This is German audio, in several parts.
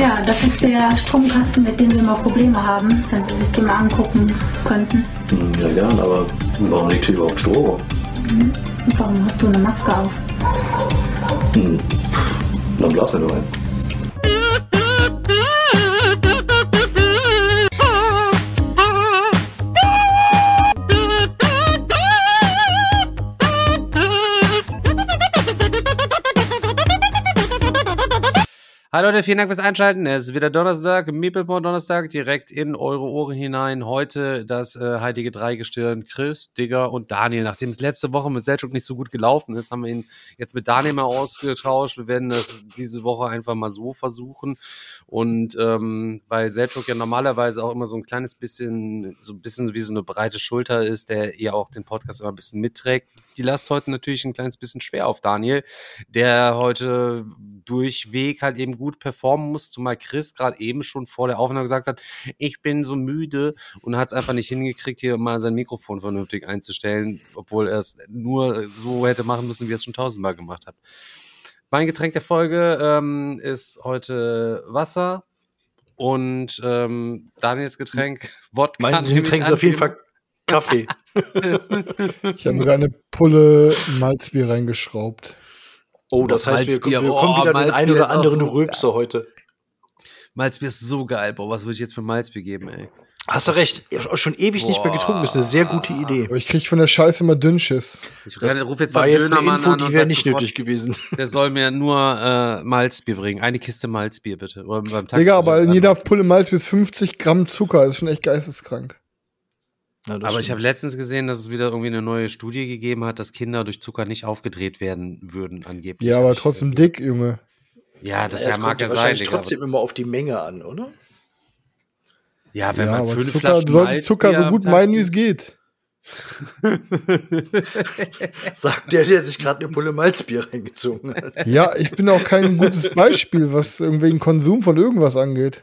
Ja, das ist der Stromkasten, mit dem wir mal Probleme haben, wenn Sie sich den mal angucken könnten. Ja, gern, aber warum liegt hier überhaupt Strom? Und warum hast du eine Maske auf? Hm. Dann blasen wir nur ein. Hallo Leute, vielen Dank fürs Einschalten. Es ist wieder Donnerstag, Meepleborn Donnerstag, direkt in eure Ohren hinein. Heute das äh, heilige Dreigestirn Chris, Digger und Daniel. Nachdem es letzte Woche mit Selchuk nicht so gut gelaufen ist, haben wir ihn jetzt mit Daniel mal ausgetauscht. Wir werden das diese Woche einfach mal so versuchen. Und ähm, weil Selchuk ja normalerweise auch immer so ein kleines bisschen, so ein bisschen wie so eine breite Schulter ist, der ja auch den Podcast immer ein bisschen mitträgt, die Last heute natürlich ein kleines bisschen schwer auf Daniel, der heute durchweg halt eben gut performen muss, zumal Chris gerade eben schon vor der Aufnahme gesagt hat, ich bin so müde und hat es einfach nicht hingekriegt, hier mal sein Mikrofon vernünftig einzustellen, obwohl er es nur so hätte machen müssen, wie er es schon tausendmal gemacht hat. Mein Getränk der Folge ähm, ist heute Wasser und ähm, Daniels Getränk Wodka. Mein Getränk ist auf jeden Fall Kaffee. ich habe mir eine Pulle Malzbier reingeschraubt. Oh, das heißt, wir, wir bekommen oh, wieder den einen oder anderen so Röpse heute. Malzbier ist so geil. Boah, was würde ich jetzt für Malzbier geben, ey? Hast du recht. Schon ewig Boah. nicht mehr getrunken. Das ist eine sehr gute Idee. Ich krieg von der Scheiße immer Dünnschiss. Ich rufe jetzt mal jetzt eine Info, an die wäre nicht nötig gewesen. Der soll mir nur äh, Malzbier bringen. Eine Kiste Malzbier, bitte. Oder beim Taxi Digga, aber in jeder Pulle Malzbier ist 50 Gramm Zucker. Das ist schon echt geisteskrank. Ja, Aber ich habe letztens gesehen, dass es wieder irgendwie eine neue Studie gegeben hat, dass Kinder durch Zucker nicht aufgedreht werden würden, angeblich. Ja, aber trotzdem dick, Junge. Ja, das ja, ja mag ja sein. Wahrscheinlich trotzdem immer auf die Menge an, oder? Ja, wenn ja, man fünf Zucker, Flaschen Du solltest Zucker so gut meinen, wie es geht. Sagt der, der sich gerade eine Pulle Malzbier reingezogen hat. Ja, ich bin auch kein gutes Beispiel, was irgendwelchen Konsum von irgendwas angeht.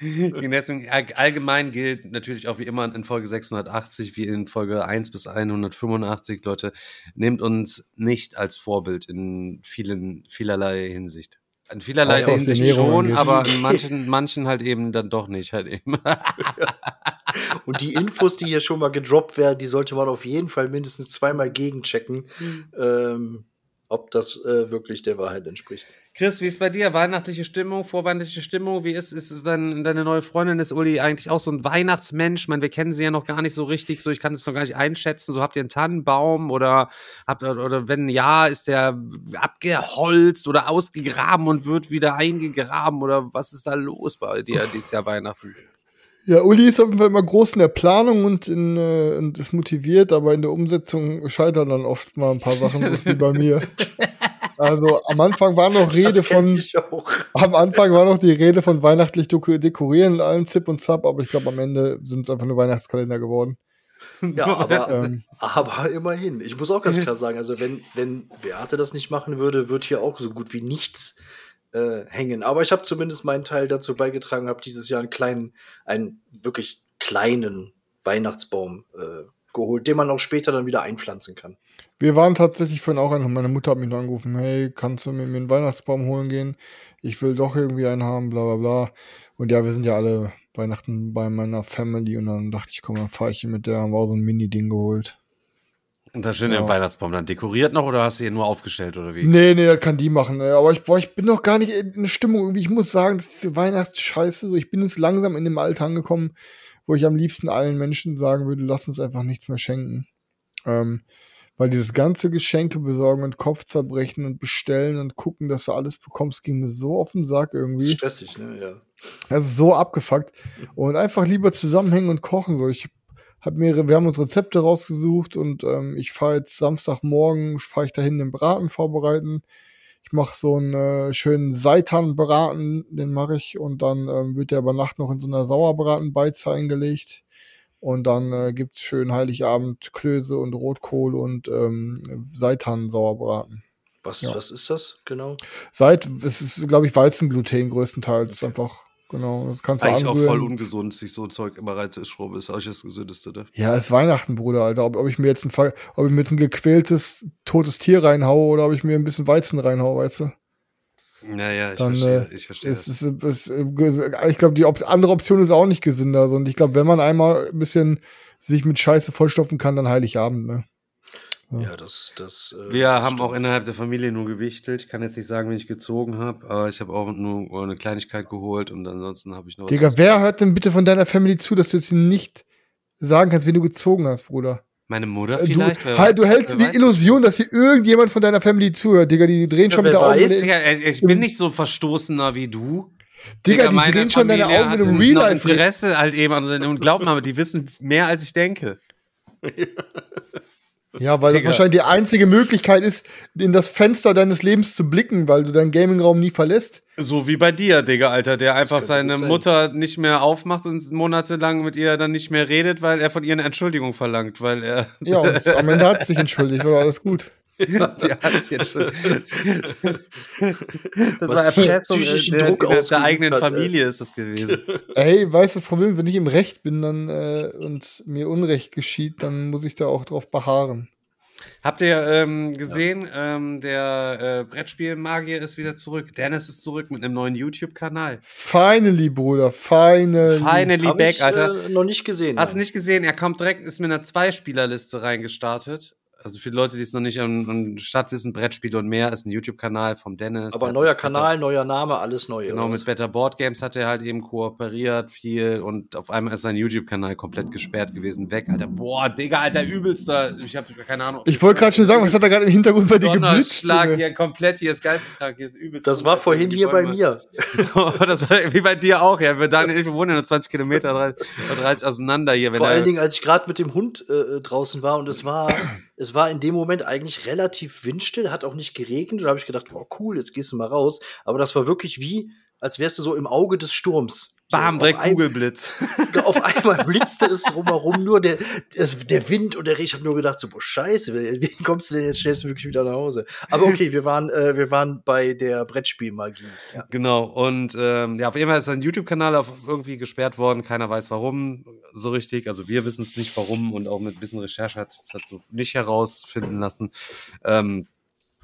Deswegen allgemein gilt natürlich auch wie immer in Folge 680 wie in Folge 1 bis 185, Leute, nehmt uns nicht als Vorbild in vielen, vielerlei Hinsicht. In vielerlei Hinsicht schon, aber in manchen, manchen halt eben dann doch nicht halt eben. Und die Infos, die hier schon mal gedroppt werden, die sollte man auf jeden Fall mindestens zweimal gegenchecken, mhm. ähm, ob das äh, wirklich der Wahrheit entspricht. Chris, wie ist bei dir? Weihnachtliche Stimmung, vorweihnachtliche Stimmung? Wie ist, ist dein, deine neue Freundin, ist Uli eigentlich auch so ein Weihnachtsmensch? Ich meine, wir kennen sie ja noch gar nicht so richtig, so ich kann es noch gar nicht einschätzen. So habt ihr einen Tannenbaum oder habt oder wenn ja, ist der abgeholzt oder ausgegraben und wird wieder eingegraben oder was ist da los bei dir dieses Jahr Weihnachten? Ja, Uli ist auf jeden Fall immer groß in der Planung und, in, äh, und ist motiviert, aber in der Umsetzung scheitern dann oft mal ein paar Sachen, das ist wie bei mir. Also am Anfang war noch Rede von am Anfang war noch die Rede von weihnachtlich dekorieren in allem Zip und Zap, aber ich glaube am Ende sind es einfach nur Weihnachtskalender geworden. Ja, aber, ähm, aber immerhin. Ich muss auch ganz klar sagen, also wenn, wenn Beate das nicht machen würde, wird hier auch so gut wie nichts äh, hängen. Aber ich habe zumindest meinen Teil dazu beigetragen, habe dieses Jahr einen kleinen, einen wirklich kleinen Weihnachtsbaum äh, geholt, den man auch später dann wieder einpflanzen kann. Wir waren tatsächlich vorhin auch ein, meine Mutter hat mich noch angerufen, hey, kannst du mir einen Weihnachtsbaum holen gehen? Ich will doch irgendwie einen haben, bla bla bla. Und ja, wir sind ja alle Weihnachten bei meiner Family und dann dachte ich, komm, dann fahre ich hier mit der, haben wir auch so ein Mini-Ding geholt. Und das schöne ja. Weihnachtsbaum dann dekoriert noch oder hast du ihn nur aufgestellt oder wie? Nee, nee, das kann die machen. Aber ich, boah, ich bin noch gar nicht in der Stimmung irgendwie. Ich muss sagen, das ist Weihnachtsscheiße. So, ich bin jetzt langsam in dem Alter angekommen, wo ich am liebsten allen Menschen sagen würde, lass uns einfach nichts mehr schenken. Ähm, weil dieses ganze Geschenke besorgen und Kopf zerbrechen und bestellen und gucken, dass du alles bekommst, ging mir so auf den Sack irgendwie. Stressig, ne? Ja. Das ist so abgefuckt. Und einfach lieber zusammenhängen und kochen. So, ich hab mehrere, wir haben uns Rezepte rausgesucht und ähm, ich fahre jetzt Samstagmorgen, fahre ich dahin den Braten vorbereiten. Ich mache so einen äh, schönen Seitanbraten, den mache ich und dann ähm, wird der über Nacht noch in so einer Sauerbratenbeize eingelegt. Und dann äh, gibt's schön Heiligabend Klöße und Rotkohl und ähm, Seitan-Sauerbraten. Was, Ja. was ist das genau? Seit, es ist, glaube ich, Weizengluten größtenteils. Das ist einfach, genau, das kannst du Eigentlich auch anrühren. voll ungesund, sich so ein Zeug immer reinzuschrauben. Ist eigentlich das Gesündeste, ne? Ja, es ist Weihnachten, Bruder, Alter. Ob, ob ich mir jetzt ein, ob ich mir jetzt ein gequältes, totes Tier reinhaue oder ob ich mir ein bisschen Weizen reinhaue, weißt du? Naja, ich Dann, verstehe, äh, ich verstehe Es, das. ist, es, äh, ich glaube, die Op andere Option ist auch nicht gesünder. Und ich glaube, wenn man einmal ein bisschen sich mit Scheiße vollstopfen kann, dann Heiligabend, ne? Ja. Ja, das, das. äh, Wir das haben stimmt. auch innerhalb der Familie nur gewichtelt. Ich kann jetzt nicht sagen, wen ich gezogen habe, aber ich habe auch nur eine Kleinigkeit geholt und ansonsten habe ich noch Digga, wer hört denn bitte von deiner Family zu, dass du jetzt nicht sagen kannst, wen du gezogen hast, Bruder? Meine Mutter Äh, Du, vielleicht? halt, weiß, du hältst die weiß. Illusion, dass hier irgendjemand von deiner Family zuhört, Digga. Die drehen schon Ja, mit der Augen. Digga, ich bin nicht so verstoßener wie du. Digga, die meine drehen schon deine Familie Augen mit dem Real Life. Interesse halt eben an und glauben aber, die wissen mehr als ich denke. Ja, weil das Digga. wahrscheinlich die einzige Möglichkeit ist, in das Fenster deines Lebens zu blicken, weil du deinen Gamingraum nie verlässt. So wie bei dir, Digga, Alter, der einfach seine. Mutter nicht mehr aufmacht und monatelang mit ihr dann nicht mehr redet, weil er von ihr eine Entschuldigung verlangt, weil er. Ja, und am Ende hat sie sich entschuldigt, war alles gut. Sie hat sich entschuldigt. das Was war Erpressung psychischen der, Druck der, der eigenen hat. Familie ist das gewesen. Ey, weißt du, das Problem, wenn ich im Recht bin dann äh, und mir Unrecht geschieht, dann muss ich da auch drauf beharren. Habt ihr ähm, gesehen, ähm, der äh, Brettspiel-Magier ist wieder zurück. Dennis ist zurück mit einem neuen YouTube-Kanal. Finally, Bruder, finally. Finally Hab back, ich, Alter. Äh, noch nicht gesehen. Hast du nicht gesehen? Er kommt direkt, ist mit einer Zwei-Spieler-Liste reingestartet. Also für die Leute, die es noch nicht am, am Start wissen, Brettspiele und mehr ist ein YouTube-Kanal vom Dennis. Aber neuer Kanal, neuer Name, alles neu. Genau, mit? Better Board Games hat er halt eben kooperiert viel und auf einmal ist sein YouTube-Kanal komplett gesperrt gewesen, weg, Alter. Boah, Digga, Alter, übelster. Ich habe keine Ahnung. Ich wollte gerade schon sagen, was hat da gerade im Hintergrund bei dir geblitzt? Junge? hier komplett, hier ist geisteskrank, hier ist übelst. Das war vorhin hier bei mir. das war wie bei dir auch, ja. Wir, Daniel, wir wohnen ja nur 20 Kilometer, 30, 30 auseinander hier. Wenn Vor er- allen Dingen, als ich gerade mit dem Hund äh, draußen war und es war, es war in dem Moment eigentlich relativ windstill, hat auch nicht geregnet. Da habe ich gedacht, oh cool, jetzt gehst du mal raus. Aber das war wirklich wie, als wärst du so im Auge des Sturms. So, Bam, auf direkt ein- Kugelblitz. Auf einmal blitzte es drumherum, nur der, der Wind und der Regen. Ich habe nur gedacht, so, boah, scheiße, wie kommst du denn jetzt schnellstmöglich wieder nach Hause? Aber okay, wir waren, äh, wir waren bei der Brettspielmagie. Ja. Genau, und ähm, ja, auf jeden Fall ist sein YouTube-Kanal auf irgendwie gesperrt worden. Keiner weiß warum so richtig. Also wir wissen es nicht warum und auch mit ein bisschen Recherche hat es halt so nicht herausfinden lassen. Ähm,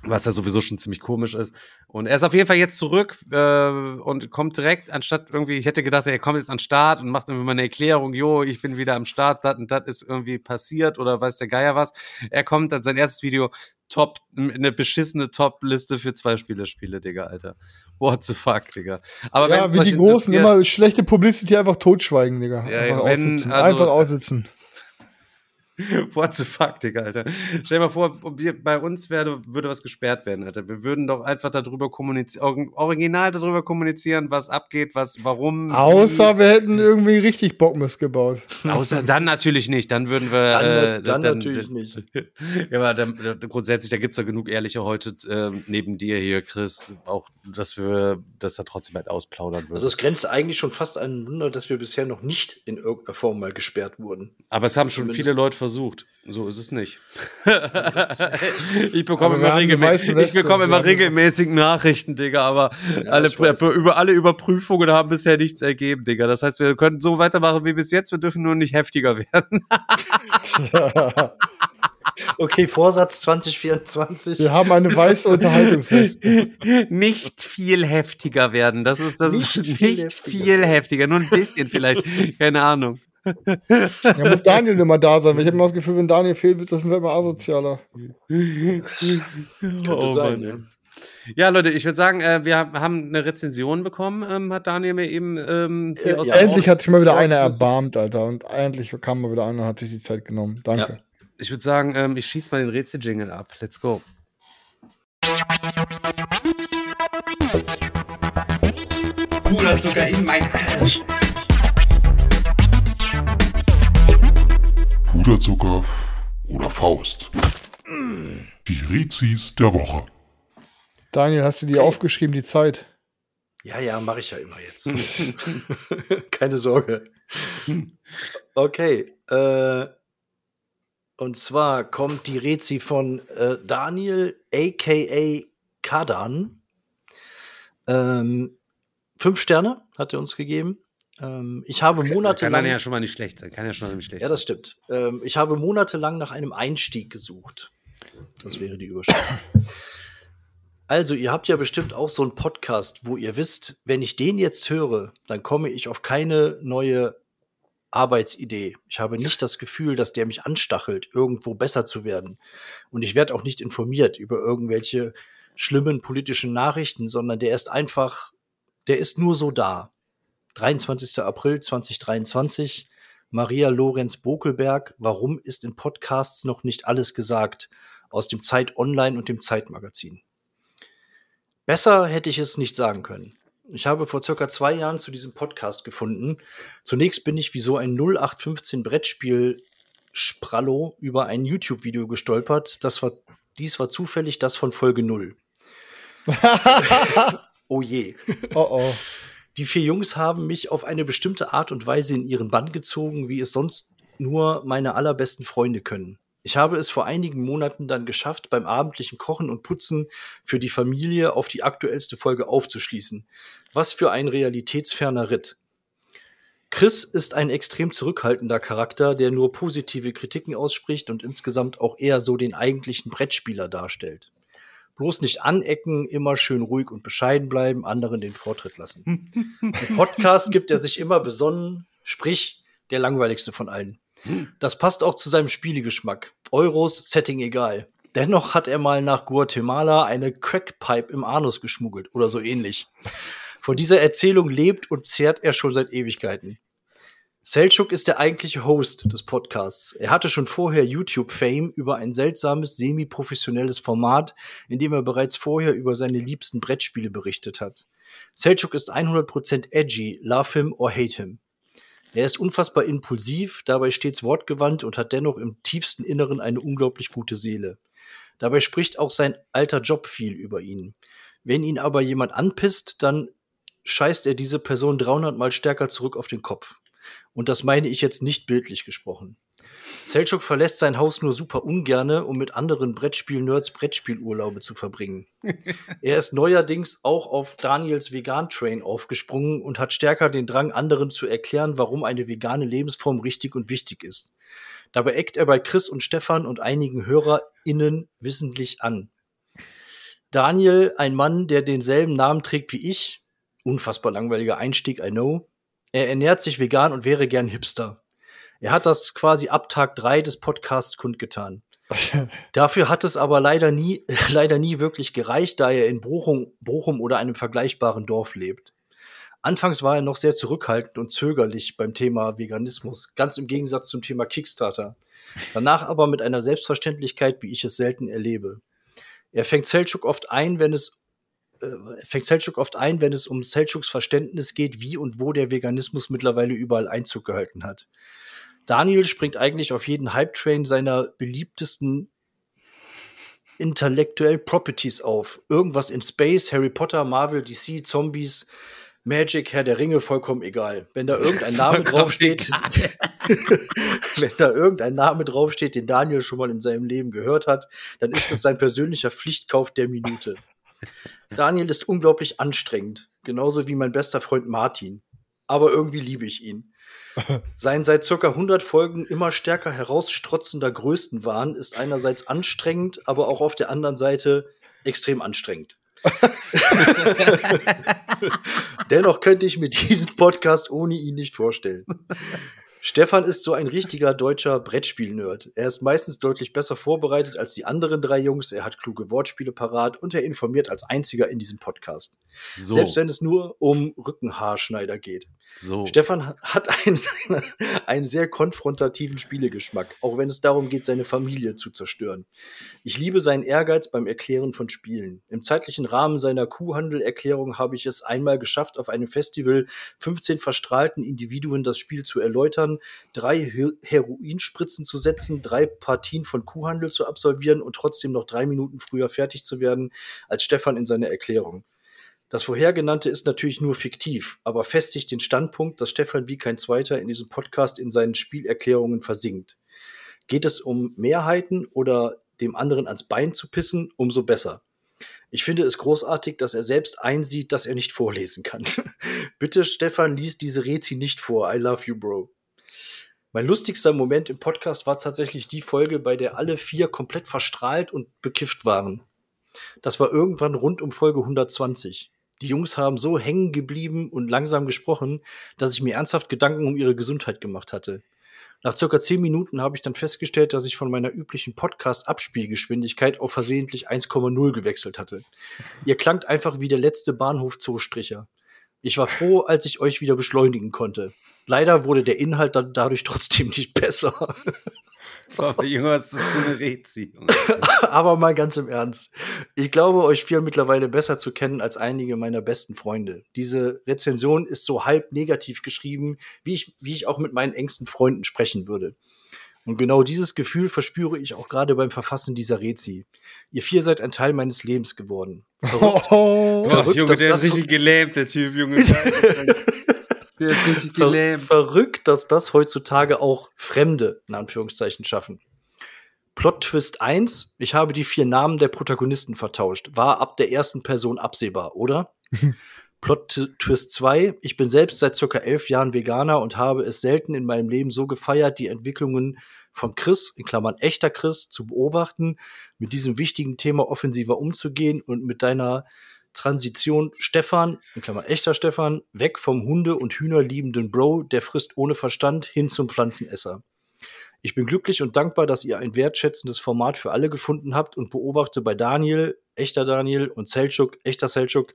was ja sowieso schon ziemlich komisch ist. Und er ist auf jeden Fall jetzt zurück äh, und kommt direkt, anstatt irgendwie, ich hätte gedacht, er kommt jetzt an den Start und macht irgendwie mal eine Erklärung, jo, ich bin wieder am Start, das und das ist irgendwie passiert oder weiß der Geier was. Er kommt dann sein erstes Video, Top, eine beschissene Top-Liste für zwei Spiele-Spiele, Digga, Alter. What the fuck, Digga. Aber ja, wenn's wie die Großen immer schlechte Publicity einfach totschweigen, Digga. Ja, einfach wenn- aussitzen. also- einfach aussitzen. What the fuck, Digga, Alter. Stell dir mal vor, wir, bei uns wäre, würde was gesperrt werden, Alter. Wir würden doch einfach darüber kommunizieren, original darüber kommunizieren, was abgeht, was, warum. Außer wir hätten irgendwie richtig Bockmist gebaut. wie. Außer dann natürlich nicht. Dann würden wir. Dann, äh, dann, natürlich nicht. ja, aber dann, dann, grundsätzlich, da gibt's ja genug Ehrliche heute ähm, neben dir hier, Chris, auch, dass wir das da trotzdem halt ausplaudern würden. Also es grenzt eigentlich schon fast an ein Wunder, dass wir bisher noch nicht in irgendeiner Form mal gesperrt wurden. Aber es haben schon Zumindest- viele Leute versucht. So ist es nicht. ich bekomme immer, haben eine regelmä weiße ich bekomme immer regelmäßig Nachrichten, Digga, aber alle, ich weiß. über, alle Überprüfungen haben bisher nichts ergeben, Digga. Das heißt, wir können so weitermachen wie bis jetzt, wir dürfen nur nicht heftiger werden. Okay, Vorsatz 2024. Wir haben eine weiße Unterhaltungsweste. nicht viel heftiger werden. Das ist das Nicht ist nicht viel viel, heftiger. heftiger. nur ein bisschen vielleicht. Keine Ahnung. Ja, muss Daniel immer da sein. weil Ich habe immer das Gefühl, wenn Daniel fehlt, wird das immer asozialer. Könnte Oh, sein, Mann, ja. Ja, Leute, ich würde sagen, äh, wir haben eine Rezension bekommen, ähm, hat Daniel mir eben ähm, hier Äh, aus ja, endlich hat sich mal wieder einer erbarmt, Alter. Und endlich kam mal wieder einer und hat sich die Zeit genommen. Danke. Ich würde sagen, ähm, ich schieß mal den Rätsel-Jingle ab. Let's go. Puderzucker in mein Arsch. Puderzucker oder Faust. Die Rezis der Woche. Daniel, hast du dir aufgeschrieben, die Zeit? Ja, ja, mache ich ja immer jetzt. Keine Sorge. Okay. Äh, und zwar kommt die Rezi von äh, Daniel, aka Kadan. Ähm, fünf Sterne hat er uns gegeben. Ähm, ich habe monatelang. Kann ja schon mal nicht schlecht sein. Kann ja schon mal nicht schlecht Ja, das stimmt. Ähm, ich habe monatelang nach einem Einstieg gesucht. Das wäre die Überschrift. Also, ihr habt ja bestimmt auch so einen Podcast, wo ihr wisst, wenn ich den jetzt höre, dann komme ich auf keine neue Arbeitsidee. Ich habe nicht das Gefühl, dass der mich anstachelt, irgendwo besser zu werden. Und ich werde auch nicht informiert über irgendwelche schlimmen politischen Nachrichten, sondern der ist einfach, der ist nur so da. 23. April 2023. Maria Lorenz Bokelberg. Warum ist in Podcasts noch nicht alles gesagt? Aus dem Zeit Online und dem Zeitmagazin. Besser hätte ich es nicht sagen können. Ich habe vor circa zwei Jahren zu diesem Podcast gefunden. Zunächst bin ich wie so ein 0815 Brettspiel Sprallo über ein YouTube-Video gestolpert. Das war, dies war zufällig das von Folge 0. oh je. Oh oh. Die vier Jungs haben mich auf eine bestimmte Art und Weise in ihren Bann gezogen, wie es sonst nur meine allerbesten Freunde können. Ich habe es vor einigen Monaten dann geschafft, beim abendlichen Kochen und Putzen für die Familie auf die aktuellste Folge aufzuschließen. Was für ein realitätsferner Ritt. Chris ist ein extrem zurückhaltender Charakter, der nur positive Kritiken ausspricht und insgesamt auch eher so den eigentlichen Brettspieler darstellt. Bloß nicht anecken, immer schön ruhig und bescheiden bleiben, anderen den Vortritt lassen. Im Podcast gibt er sich immer besonnen, sprich der langweiligste von allen. Das passt auch zu seinem Spielegeschmack. Euros, Setting egal. Dennoch hat er mal nach Guatemala eine Crackpipe im Anus geschmuggelt oder so ähnlich. Vor dieser Erzählung lebt und zehrt er schon seit Ewigkeiten. Selchuk ist der eigentliche Host des Podcasts. Er hatte schon vorher YouTube-Fame über ein seltsames, semi-professionelles Format, in dem er bereits vorher über seine liebsten Brettspiele berichtet hat. Selchuk ist 100% edgy, love him or hate him. Er ist unfassbar impulsiv, dabei stets wortgewandt und hat dennoch im tiefsten Inneren eine unglaublich gute Seele. Dabei spricht auch sein alter Job viel über ihn. Wenn ihn aber jemand anpisst, dann scheißt er diese Person 300 mal stärker zurück auf den Kopf. Und das meine ich jetzt nicht bildlich gesprochen. Selchuk verlässt sein Haus nur super ungerne, um mit anderen Brettspiel-Nerds Brettspielurlaube zu verbringen. er ist neuerdings auch auf Daniels Vegan-Train aufgesprungen und hat stärker den Drang, anderen zu erklären, warum eine vegane Lebensform richtig und wichtig ist. Dabei eckt er bei Chris und Stefan und einigen HörerInnen wissentlich an. Daniel, ein Mann, der denselben Namen trägt wie ich, unfassbar langweiliger Einstieg, I know. Er ernährt sich vegan und wäre gern Hipster. Er hat das quasi ab Tag drei des Podcasts kundgetan. Dafür hat es aber leider nie, leider nie wirklich gereicht, da er in Bochum, Bochum oder einem vergleichbaren Dorf lebt. Anfangs war er noch sehr zurückhaltend und zögerlich beim Thema Veganismus, ganz im Gegensatz zum Thema Kickstarter. Danach aber mit einer Selbstverständlichkeit, wie ich es selten erlebe. Er fängt Selchuk oft ein, wenn es fängt Selchuk oft ein, wenn es um Selchuks Verständnis geht, wie und wo der Veganismus mittlerweile überall Einzug gehalten hat. Daniel springt eigentlich auf jeden Hype-Train seiner beliebtesten intellektuell Properties auf. Irgendwas in Space, Harry Potter, Marvel, DC, Zombies, Magic, Herr der Ringe, vollkommen egal. Wenn da irgendein Name draufsteht, wenn da irgendein Name draufsteht, den Daniel schon mal in seinem Leben gehört hat, dann ist es sein persönlicher Pflichtkauf der Minute. Daniel ist unglaublich anstrengend, genauso wie mein bester Freund Martin. Aber irgendwie liebe ich ihn. Sein seit circa 100 Folgen immer stärker herausstrotzender Größenwahn ist einerseits anstrengend, aber auch auf der anderen Seite extrem anstrengend. Dennoch könnte ich mir diesen Podcast ohne ihn nicht vorstellen. Stefan ist so ein richtiger deutscher Brettspiel-Nerd. Er ist meistens deutlich besser vorbereitet als die anderen drei Jungs. Er hat kluge Wortspiele parat und er informiert als einziger in diesem Podcast. So. Selbst wenn es nur um Rückenhaarschneider geht. So. Stefan hat einen, einen sehr konfrontativen Spielegeschmack, auch wenn es darum geht, seine Familie zu zerstören. Ich liebe seinen Ehrgeiz beim Erklären von Spielen. Im zeitlichen Rahmen seiner Kuhhandelerklärung habe ich es einmal geschafft, auf einem Festival 15 verstrahlten Individuen das Spiel zu erläutern, drei Heroinspritzen zu setzen, drei Partien von Kuhhandel zu absolvieren und trotzdem noch drei Minuten früher fertig zu werden als Stefan in seiner Erklärung. Das vorhergenannte ist natürlich nur fiktiv, aber festigt den Standpunkt, dass Stefan wie kein Zweiter in diesem Podcast in seinen Spielerklärungen versinkt. Geht es um Mehrheiten oder dem anderen ans Bein zu pissen, umso besser. Ich finde es großartig, dass er selbst einsieht, dass er nicht vorlesen kann. Bitte, Stefan, lies diese Rezi nicht vor. I love you, Bro. Mein lustigster Moment im Podcast war tatsächlich die Folge, bei der alle vier komplett verstrahlt und bekifft waren. Das war irgendwann rund um Folge 120. Die Jungs haben so hängen geblieben und langsam gesprochen, dass ich mir ernsthaft Gedanken um ihre Gesundheit gemacht hatte. Nach circa zehn Minuten habe ich dann festgestellt, dass ich von meiner üblichen Podcast-Abspielgeschwindigkeit auf versehentlich 1,0 gewechselt hatte. Ihr klangt einfach wie der letzte Bahnhof-Zoostricher. Ich war froh, als ich euch wieder beschleunigen konnte. Leider wurde der Inhalt dann dadurch trotzdem nicht besser. Aber Junge, was ist das für eine Rezi? Aber mal ganz im Ernst. Ich glaube, euch vier mittlerweile besser zu kennen als einige meiner besten Freunde. Diese Rezension ist so halb negativ geschrieben, wie ich, wie ich auch mit meinen engsten Freunden sprechen würde. Und genau dieses Gefühl verspüre ich auch gerade beim Verfassen dieser Rezi. Ihr vier seid ein Teil meines Lebens geworden. Verrückt, oh, verrückt, Junge, der ist richtig gelähmt, der Typ, Junge. Der ist richtig gelähmt. Verrückt, dass das heutzutage auch Fremde in Anführungszeichen schaffen. Plot Twist 1, ich habe die vier Namen der Protagonisten vertauscht. War ab der ersten Person absehbar, oder? Plot Twist 2, ich bin selbst seit circa elf Jahren Veganer und habe es selten in meinem Leben so gefeiert, die Entwicklungen von Chris, in Klammern echter Chris, zu beobachten, mit diesem wichtigen Thema offensiver umzugehen und mit deiner Transition Stefan, in Klammer echter Stefan, weg vom Hunde- und Hühnerliebenden Bro, der frisst ohne Verstand, hin zum Pflanzenesser. Ich bin glücklich und dankbar, dass ihr ein wertschätzendes Format für alle gefunden habt und beobachte bei Daniel, echter Daniel und Selchuk, echter Selchuk,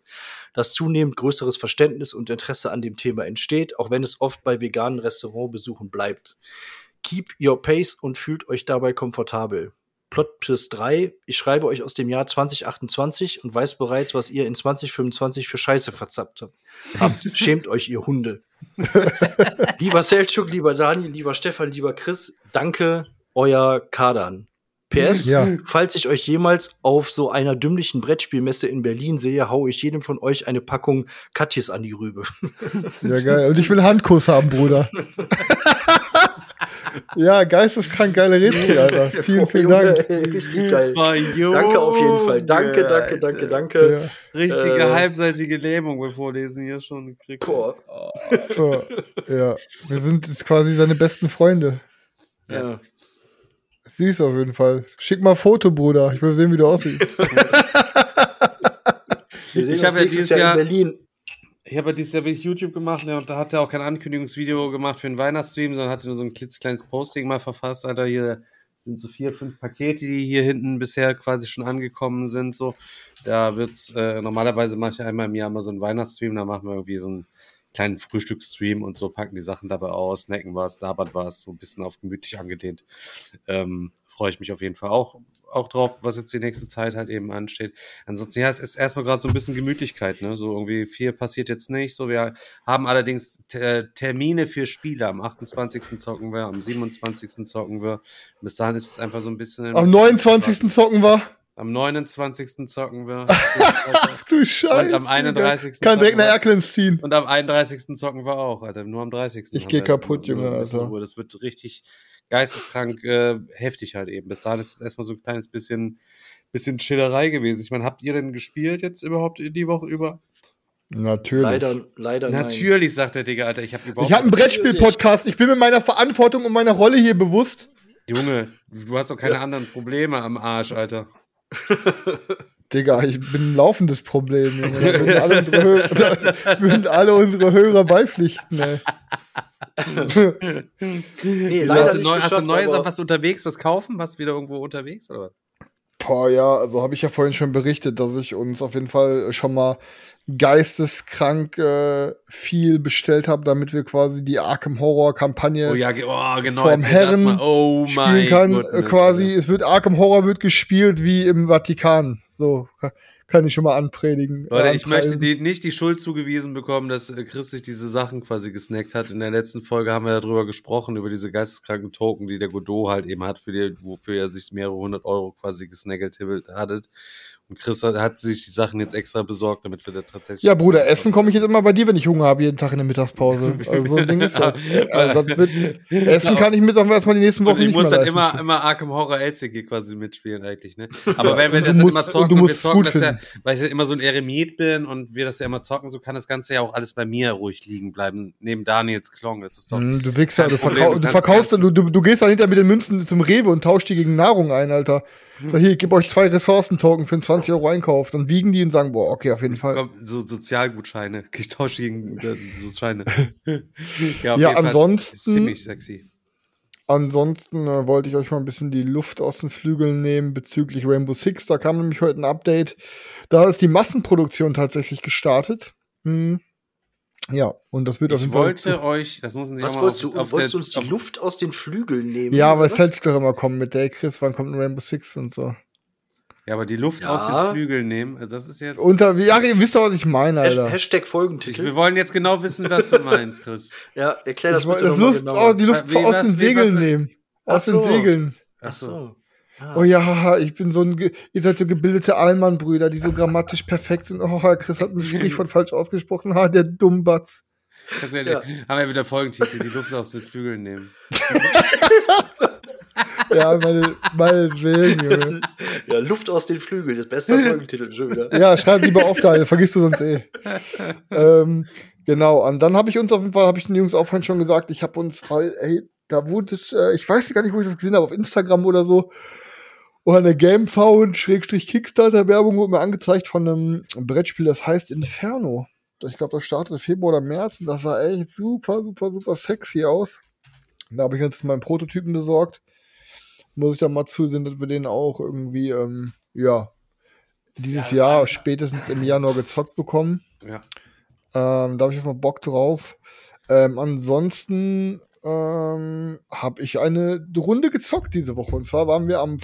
dass zunehmend größeres Verständnis und Interesse an dem Thema entsteht, auch wenn es oft bei veganen Restaurantbesuchen bleibt. Keep your pace und fühlt euch dabei komfortabel. Plot Twist 3. Ich schreibe euch aus dem Jahr 2028 und weiß bereits, was ihr in 2025 für Scheiße verzappt habt. Schämt euch, ihr Hunde. lieber Selchuk, lieber Daniel, lieber Stefan, lieber Chris, danke, euer Kadan. PS, ja. falls ich euch jemals auf so einer dümmlichen Brettspielmesse in Berlin sehe, hau ich jedem von euch eine Packung Katjes an die Rübe. Ja, geil. Und ich will Handkuss haben, Bruder. ja, geisteskrank geile Rätsel, Alter. Vielen, vielen Dank. richtig geil. danke auf jeden Fall. Danke, danke, danke, danke. Ja. Richtige äh, halbseitige Lähmung wir vorlesen hier schon gekriegt. Boah. Oh. ja, wir sind jetzt quasi seine besten Freunde. Ja. Süß auf jeden Fall. Schick mal ein Foto, Bruder. Ich will sehen, wie du aussiehst. wir sehen ich habe ja dieses Jahr, Jahr in Berlin. Ich habe ja dieses Jahr wirklich YouTube gemacht ja, und da hat er auch kein Ankündigungsvideo gemacht für einen Weihnachtsstream, sondern hatte nur so ein klitzekleines Posting mal verfasst. Alter, hier sind so vier, fünf Pakete, die hier hinten bisher quasi schon angekommen sind. So, da wird's äh, normalerweise mache ich einmal im Jahr mal so einen Weihnachtsstream, da machen wir irgendwie so einen kleinen Frühstücksstream und so packen die Sachen dabei aus, snacken was, labern was, so ein bisschen auf gemütlich angedehnt. Ähm, Freue ich mich auf jeden Fall auch auch drauf, was jetzt die nächste Zeit halt eben ansteht. Ansonsten, ja, es ist erstmal gerade so ein bisschen Gemütlichkeit, ne? So irgendwie viel passiert jetzt nicht. So, wir haben allerdings Termine für Spiele. Am 28. zocken wir, am 27. zocken wir. Bis dahin ist es einfach so ein bisschen. Am 29. zocken wir. Am 29. zocken wir. Ach du Scheiße. Und am 31. Kann direkt nach Erklins ziehen. Und am 31. zocken wir auch, Alter. Nur am 30. Ich gehe kaputt, Junge, Alter. Das wird richtig, geisteskrank äh, heftig halt eben. Bis dahin ist es erstmal so ein kleines bisschen, bisschen Chillerei gewesen. Ich meine, habt ihr denn gespielt jetzt überhaupt die Woche über? Natürlich. Leider, leider Natürlich, nein. sagt der Digga, Alter. Ich habe überhaupt. Ich habe einen Brettspiel-Podcast. Ich bin mir meiner Verantwortung und meiner Rolle hier bewusst. Junge, du hast doch keine ja. anderen Probleme am Arsch, Alter. Digga, ich bin ein laufendes Problem, Junge. Da würden alle unsere Hörer, würden alle unsere Hörer beipflichten, ey. Nee, leider hast du, neu, hast du Neues was unterwegs, was kaufen? Was wieder irgendwo unterwegs oder was? Boah, ja, also habe ich ja vorhin schon berichtet, dass ich uns auf jeden Fall schon mal geisteskrank äh, viel bestellt habe, damit wir quasi die Arkham Horror Kampagne oh, ja, oh, genau, vom Herren oh, spielen. Goodness, quasi, Alter. es wird Arkham Horror wird gespielt wie im Vatikan. So kann ich schon mal anpredigen. Leute, ich möchte die, nicht die Schuld zugewiesen bekommen, dass äh, Chris sich diese Sachen quasi gesnackt hat. In der letzten Folge haben wir darüber gesprochen, über diese geisteskranken Token, die der Godot halt eben hat, für die, wofür er sich mehrere hundert Euro quasi gesnackelt hattet. Und Chris hat, hat, sich die Sachen jetzt extra besorgt, damit wir da tatsächlich. Ja, Bruder, essen komme ich jetzt immer bei dir, wenn ich Hunger habe, jeden Tag in der Mittagspause. Also so ein Ding ist das. Also, das wird, essen kann ich mit erstmal die nächsten Wochen ich nicht muss dann immer, immer Arkham Horror LCG quasi mitspielen, eigentlich, ne? Aber wenn wir das dann immer zocken, und wir zocken das ja, weil ich ja immer so ein Eremit bin und wir das ja immer zocken, so kann das Ganze ja auch alles bei mir ruhig liegen bleiben, neben Daniels Klong. Das ist doch. Mm, du Wichser, du, verkau du verkaufst, du, du, du gehst dann hinter mit den Münzen zum Rewe und tauschst die gegen Nahrung ein, Alter. Sag hier, ich gebe euch zwei Ressourcentoken für einen 20 Euro Einkauf. Dann wiegen die und sagen, boah, okay, auf jeden Fall. So Sozialgutscheine. Ich tausche gegen äh, so Scheine. ja, ja ansonsten. Ziemlich sexy. Ansonsten äh, wollte ich euch mal ein bisschen die Luft aus den Flügeln nehmen bezüglich Rainbow Six. Da kam nämlich heute ein Update. Da ist die Massenproduktion tatsächlich gestartet. Hm. Ja, und das wird ich auf jeden Fall. Ich wollte euch, das müssen Sie Was wolltest du, auf wolltest du uns die Luft aus den Flügeln nehmen? Ja, aber es hält doch immer kommen mit der Chris, wann kommt ein Rainbow Six und so. Ja, aber die Luft ja. aus den Flügeln nehmen, also das ist jetzt. Unter, ja, ihr wisst doch, was ich meine, Alter. Hashtag Folgentitel. wir wollen jetzt genau wissen, was du meinst, Chris. ja, erklär das ich bitte das Luft, oh, Die Luft wie, aus was, den Segeln nehmen. Aus so. den Segeln. Ach so. Ah. Oh ja, ich bin so ein, ihr seid so gebildete Allmann-Brüder, die so grammatisch perfekt sind. Oh, Chris hat mich Sprichwort falsch ausgesprochen. Ha, der Dummbatz. Ja, ja. Haben wir wieder Folgentitel, die Luft aus den Flügeln nehmen. ja, meine, meine Willen, Junge. Ja, Luft aus den Flügeln, das beste Folgentitel schon wieder. Ja, schreib lieber auf, da, vergisst du sonst eh. ähm, genau, und dann habe ich uns auf jeden Fall, habe ich den Jungs auch vorhin schon gesagt, ich habe uns, ey, da wurde es, äh, ich weiß gar nicht, wo ich das gesehen habe, auf Instagram oder so, oder eine GameFound Schrägstrich Kickstarter Werbung wurde mir angezeigt von einem Brettspiel, das heißt Inferno ich glaube, das startet Februar oder März und das sah echt super, super, super sexy aus. Da habe ich jetzt meinen Prototypen besorgt. Muss ich dann mal zusehen, dass wir den auch irgendwie, ähm, ja, dieses ja, Jahr spätestens im Januar gezockt bekommen. Ja. Ähm, da habe ich einfach Bock drauf. Ähm, ansonsten ähm, habe ich eine Runde gezockt diese Woche. Und zwar waren wir am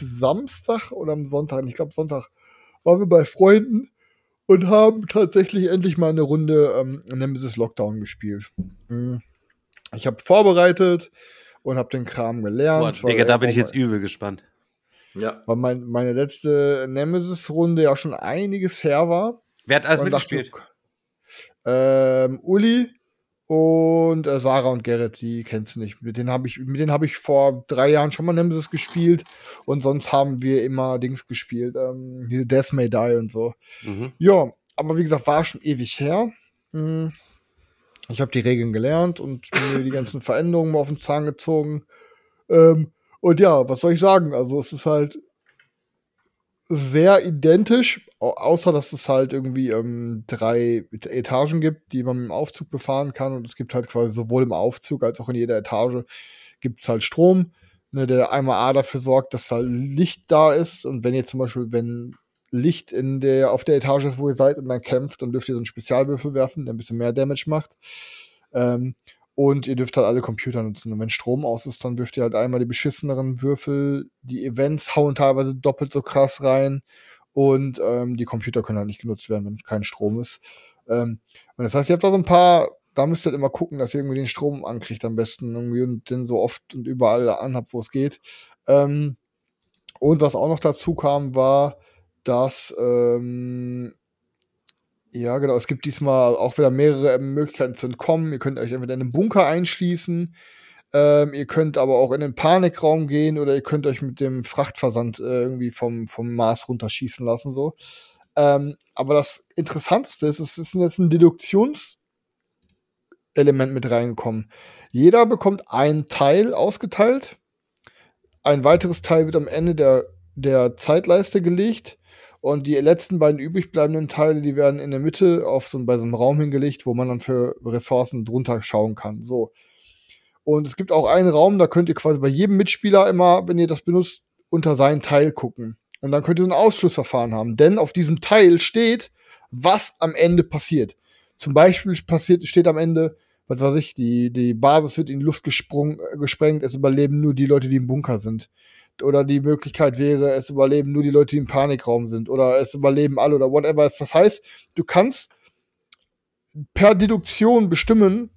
Samstag oder am Sonntag, ich glaube Sonntag, waren wir bei Freunden und haben tatsächlich endlich mal eine Runde ähm, Nemesis Lockdown gespielt. Mhm. Ich habe vorbereitet und habe den Kram gelernt. Boah, Digga, da bin ich jetzt übel gespannt. Ja. Weil mein, meine letzte Nemesis-Runde ja schon einiges her war. Wer hat alles mitgespielt? Ähm, Uli, und äh, Sarah und Gerrit, die kennst du nicht. Mit denen habe ich, mit denen habe ich vor drei Jahren schon mal Nemesis gespielt und sonst haben wir immer Dings gespielt, ähm, Death May Die und so. Mhm. Ja, aber wie gesagt, war schon ewig her. Hm. Ich habe die Regeln gelernt und mir die ganzen Veränderungen mal auf den Zahn gezogen. Ähm, und ja, was soll ich sagen? Also es ist halt sehr identisch, außer dass es halt irgendwie ähm, drei Etagen gibt, die man dem Aufzug befahren kann. Und es gibt halt quasi sowohl im Aufzug als auch in jeder Etage gibt es halt Strom, ne, der einmal A dafür sorgt, dass halt Licht da ist. Und wenn ihr zum Beispiel, wenn Licht in der, auf der Etage ist, wo ihr seid und dann kämpft, dann dürft ihr so einen Spezialwürfel werfen, der ein bisschen mehr Damage macht. Ähm, und ihr dürft halt alle Computer nutzen. Und wenn Strom aus ist, dann wirft ihr halt einmal die beschisseneren Würfel. Die Events hauen teilweise doppelt so krass rein. Und ähm, die Computer können halt nicht genutzt werden, wenn kein Strom ist. Ähm, und das heißt, ihr habt da so ein paar, da müsst ihr halt immer gucken, dass ihr irgendwie den Strom ankriegt am besten irgendwie und den so oft und überall anhabt, wo es geht. Ähm, und was auch noch dazu kam, war, dass ähm, ja, genau. Es gibt diesmal auch wieder mehrere Möglichkeiten zu entkommen. Ihr könnt euch entweder in einen Bunker einschließen, ähm, ihr könnt aber auch in den Panikraum gehen oder ihr könnt euch mit dem Frachtversand äh, irgendwie vom, vom Mars runterschießen lassen. So. Ähm, aber das Interessanteste ist, es ist jetzt ein Deduktionselement mit reingekommen. Jeder bekommt ein Teil ausgeteilt. Ein weiteres Teil wird am Ende der, der Zeitleiste gelegt. Und die letzten beiden übrig bleibenden Teile, die werden in der Mitte auf so, bei so einem Raum hingelegt, wo man dann für Ressourcen drunter schauen kann. So. Und es gibt auch einen Raum, da könnt ihr quasi bei jedem Mitspieler immer, wenn ihr das benutzt, unter seinen Teil gucken. Und dann könnt ihr so ein Ausschlussverfahren haben. Denn auf diesem Teil steht, was am Ende passiert. Zum Beispiel passiert, steht am Ende, was weiß ich, die, die Basis wird in die Luft gesprungen, gesprengt, es überleben nur die Leute, die im Bunker sind. Oder die Möglichkeit wäre, es überleben nur die Leute, die im Panikraum sind oder es überleben alle oder whatever. Das heißt, du kannst per Deduktion bestimmen,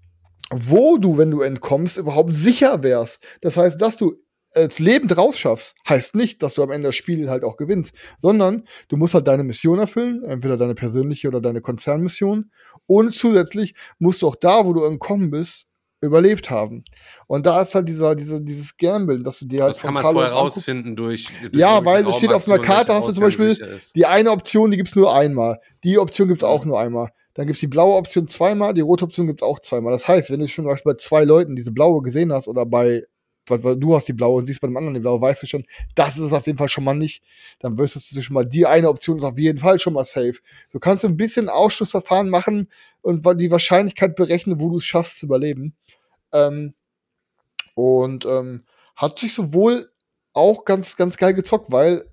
wo du, wenn du entkommst, überhaupt sicher wärst. Das heißt, dass du als lebend rausschaffst, heißt nicht, dass du am Ende das Spiel halt auch gewinnst, sondern du musst halt deine Mission erfüllen, entweder deine persönliche oder deine Konzernmission. Und zusätzlich musst du auch da, wo du entkommen bist, überlebt haben. Und da ist halt dieser, dieser, dieses Gamble, dass du dir halt. Das kann man vorher rausfinden durch, durch. Ja, weil es steht auf einer Karte, hast du zum Beispiel die eine Option, die gibt's nur einmal. Die Option gibt's auch nur einmal. Dann gibt's die blaue Option zweimal, die rote Option gibt's auch zweimal. Das heißt, wenn du schon bei zwei Leuten diese blaue gesehen hast oder bei du hast die blaue und siehst bei dem anderen die blaue, weißt du schon, das ist es auf jeden Fall schon mal nicht. Dann wüsstest du schon mal, die eine Option ist auf jeden Fall schon mal safe. Du kannst ein bisschen Ausschussverfahren machen und die Wahrscheinlichkeit berechnen, wo du es schaffst zu überleben. Ähm, und ähm, hat sich sowohl auch ganz, ganz geil gezockt, weil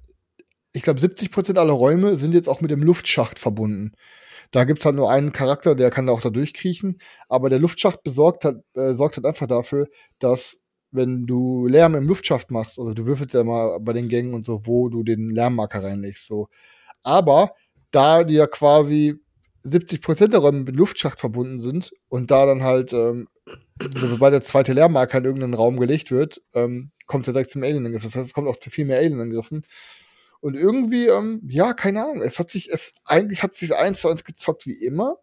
ich glaube, 70% aller Räume sind jetzt auch mit dem Luftschacht verbunden. Da gibt's halt nur einen Charakter, der kann da auch da durchkriechen, aber der Luftschacht besorgt hat, äh, sorgt halt einfach dafür, dass wenn du Lärm im Luftschacht machst, also du würfelst ja mal bei den Gängen und so, wo du den Lärmmarker reinlegst, so. Aber da ja quasi 70% der Räume mit Luftschacht verbunden sind und da dann halt, ähm, sobald der zweite Lärmmarker in irgendeinen Raum gelegt wird, ähm, kommt es direkt zum Alien-Angriff. Das heißt, es kommt auch zu viel mehr Alien-Angriffen. Und irgendwie, ähm, ja, keine Ahnung, es hat sich, es, eigentlich hat sich eins zu eins gezockt wie immer.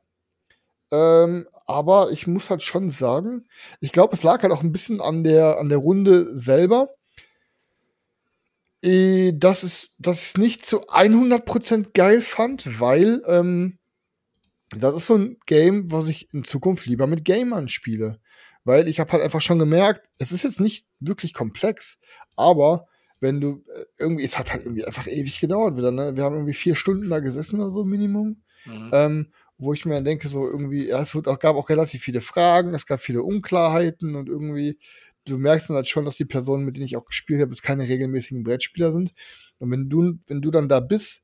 Ähm, aber ich muss halt schon sagen, ich glaube, es lag halt auch ein bisschen an der, an der Runde selber. Äh, dass es, dass es nicht zu 100% geil fand, weil ähm, das ist so ein Game, was ich in Zukunft lieber mit Gamern spiele. Weil ich habe halt einfach schon gemerkt, es ist jetzt nicht wirklich komplex, aber wenn du äh, irgendwie, es hat halt irgendwie einfach ewig gedauert wieder, ne? Wir haben irgendwie vier Stunden da gesessen oder so, Minimum. Mhm. Ähm, wo ich mir dann denke, so irgendwie, ja, es auch, gab auch relativ viele Fragen, es gab viele Unklarheiten und irgendwie, du merkst dann halt schon, dass die Personen, mit denen ich auch gespielt habe, keine regelmäßigen Brettspieler sind. Und wenn du, wenn du dann da bist,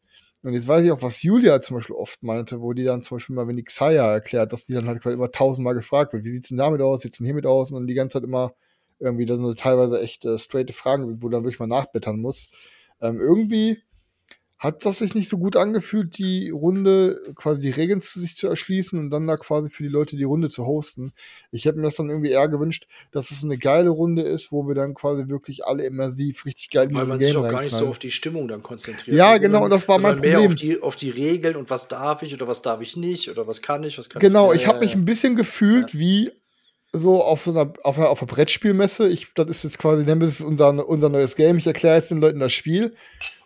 und jetzt weiß ich auch, was Julia zum Beispiel oft meinte, wo die dann zum Beispiel mal, wenn die Xaya erklärt, dass die dann halt immer tausendmal gefragt wird, wie sieht's denn damit aus, sieht's denn hiermit aus, und dann die ganze Zeit immer irgendwie dann so teilweise echt äh, straighte Fragen sind, wo du dann wirklich mal nachbettern muss. Ähm, irgendwie hat das sich nicht so gut angefühlt, die Runde, quasi die Regeln zu sich zu erschließen und dann da quasi für die Leute die Runde zu hosten. Ich hätte mir das dann irgendwie eher gewünscht, dass es eine geile Runde ist, wo wir dann quasi wirklich alle immersiv richtig geil Weil man Game sich auch gar nicht so auf die Stimmung dann konzentriert. Ja, also genau, und das war mein Problem. Mehr auf die, auf die Regeln und was darf ich oder was darf ich nicht oder was kann ich, was kann genau, ich. Genau, ich habe mich ein bisschen gefühlt ja. wie so auf so einer, auf einer, auf einer Brettspielmesse. Ich, das ist jetzt quasi, Nemesis unser, unser neues Game. Ich erkläre jetzt den Leuten das Spiel.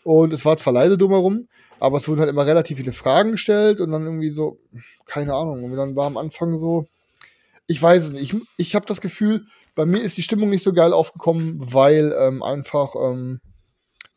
Und es war zwar leise drumherum, aber es wurden halt immer relativ viele Fragen gestellt und dann irgendwie so, keine Ahnung, und dann war am Anfang so, ich weiß es nicht, ich, ich habe das Gefühl, bei mir ist die Stimmung nicht so geil aufgekommen, weil ähm, einfach ähm,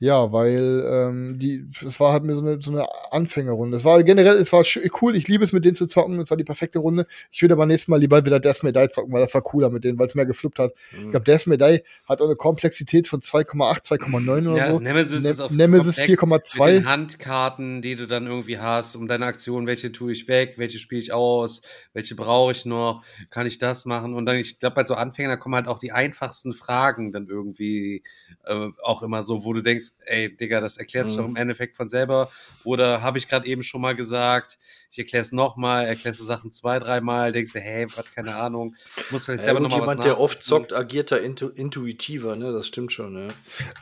ja, weil ähm, die, es war halt mir so eine, so eine Anfängerrunde. Es war generell, es war cool, ich liebe es mit denen zu zocken, es war die perfekte Runde. Ich würde aber nächstes Mal lieber wieder Death May zocken, weil das war cooler mit denen, weil es mehr geflippt hat. Mhm. Ich glaube, Death May hat auch eine Komplexität von 2,8, 2,9 oder ja, so. Nemesis ne ist auf Nemesis 4,2. Mit den Handkarten, die du dann irgendwie hast, um deine Aktion, welche tue ich weg, welche spiele ich aus, welche brauche ich noch, kann ich das machen? Und dann, ich glaube, bei so Anfängern kommen halt auch die einfachsten Fragen dann irgendwie äh, auch immer so, wo du denkst, ey, Digga, das erklärt sich mhm. doch im Endeffekt von selber. Oder habe ich gerade eben schon mal gesagt, ich erkläre es nochmal, erklärst du Sachen zwei, dreimal, denkst du, hey, was, keine Ahnung, muss vielleicht selber ja, nochmal was Jemand, der oft zockt, agiert da intu intuitiver, ne, das stimmt schon, ne.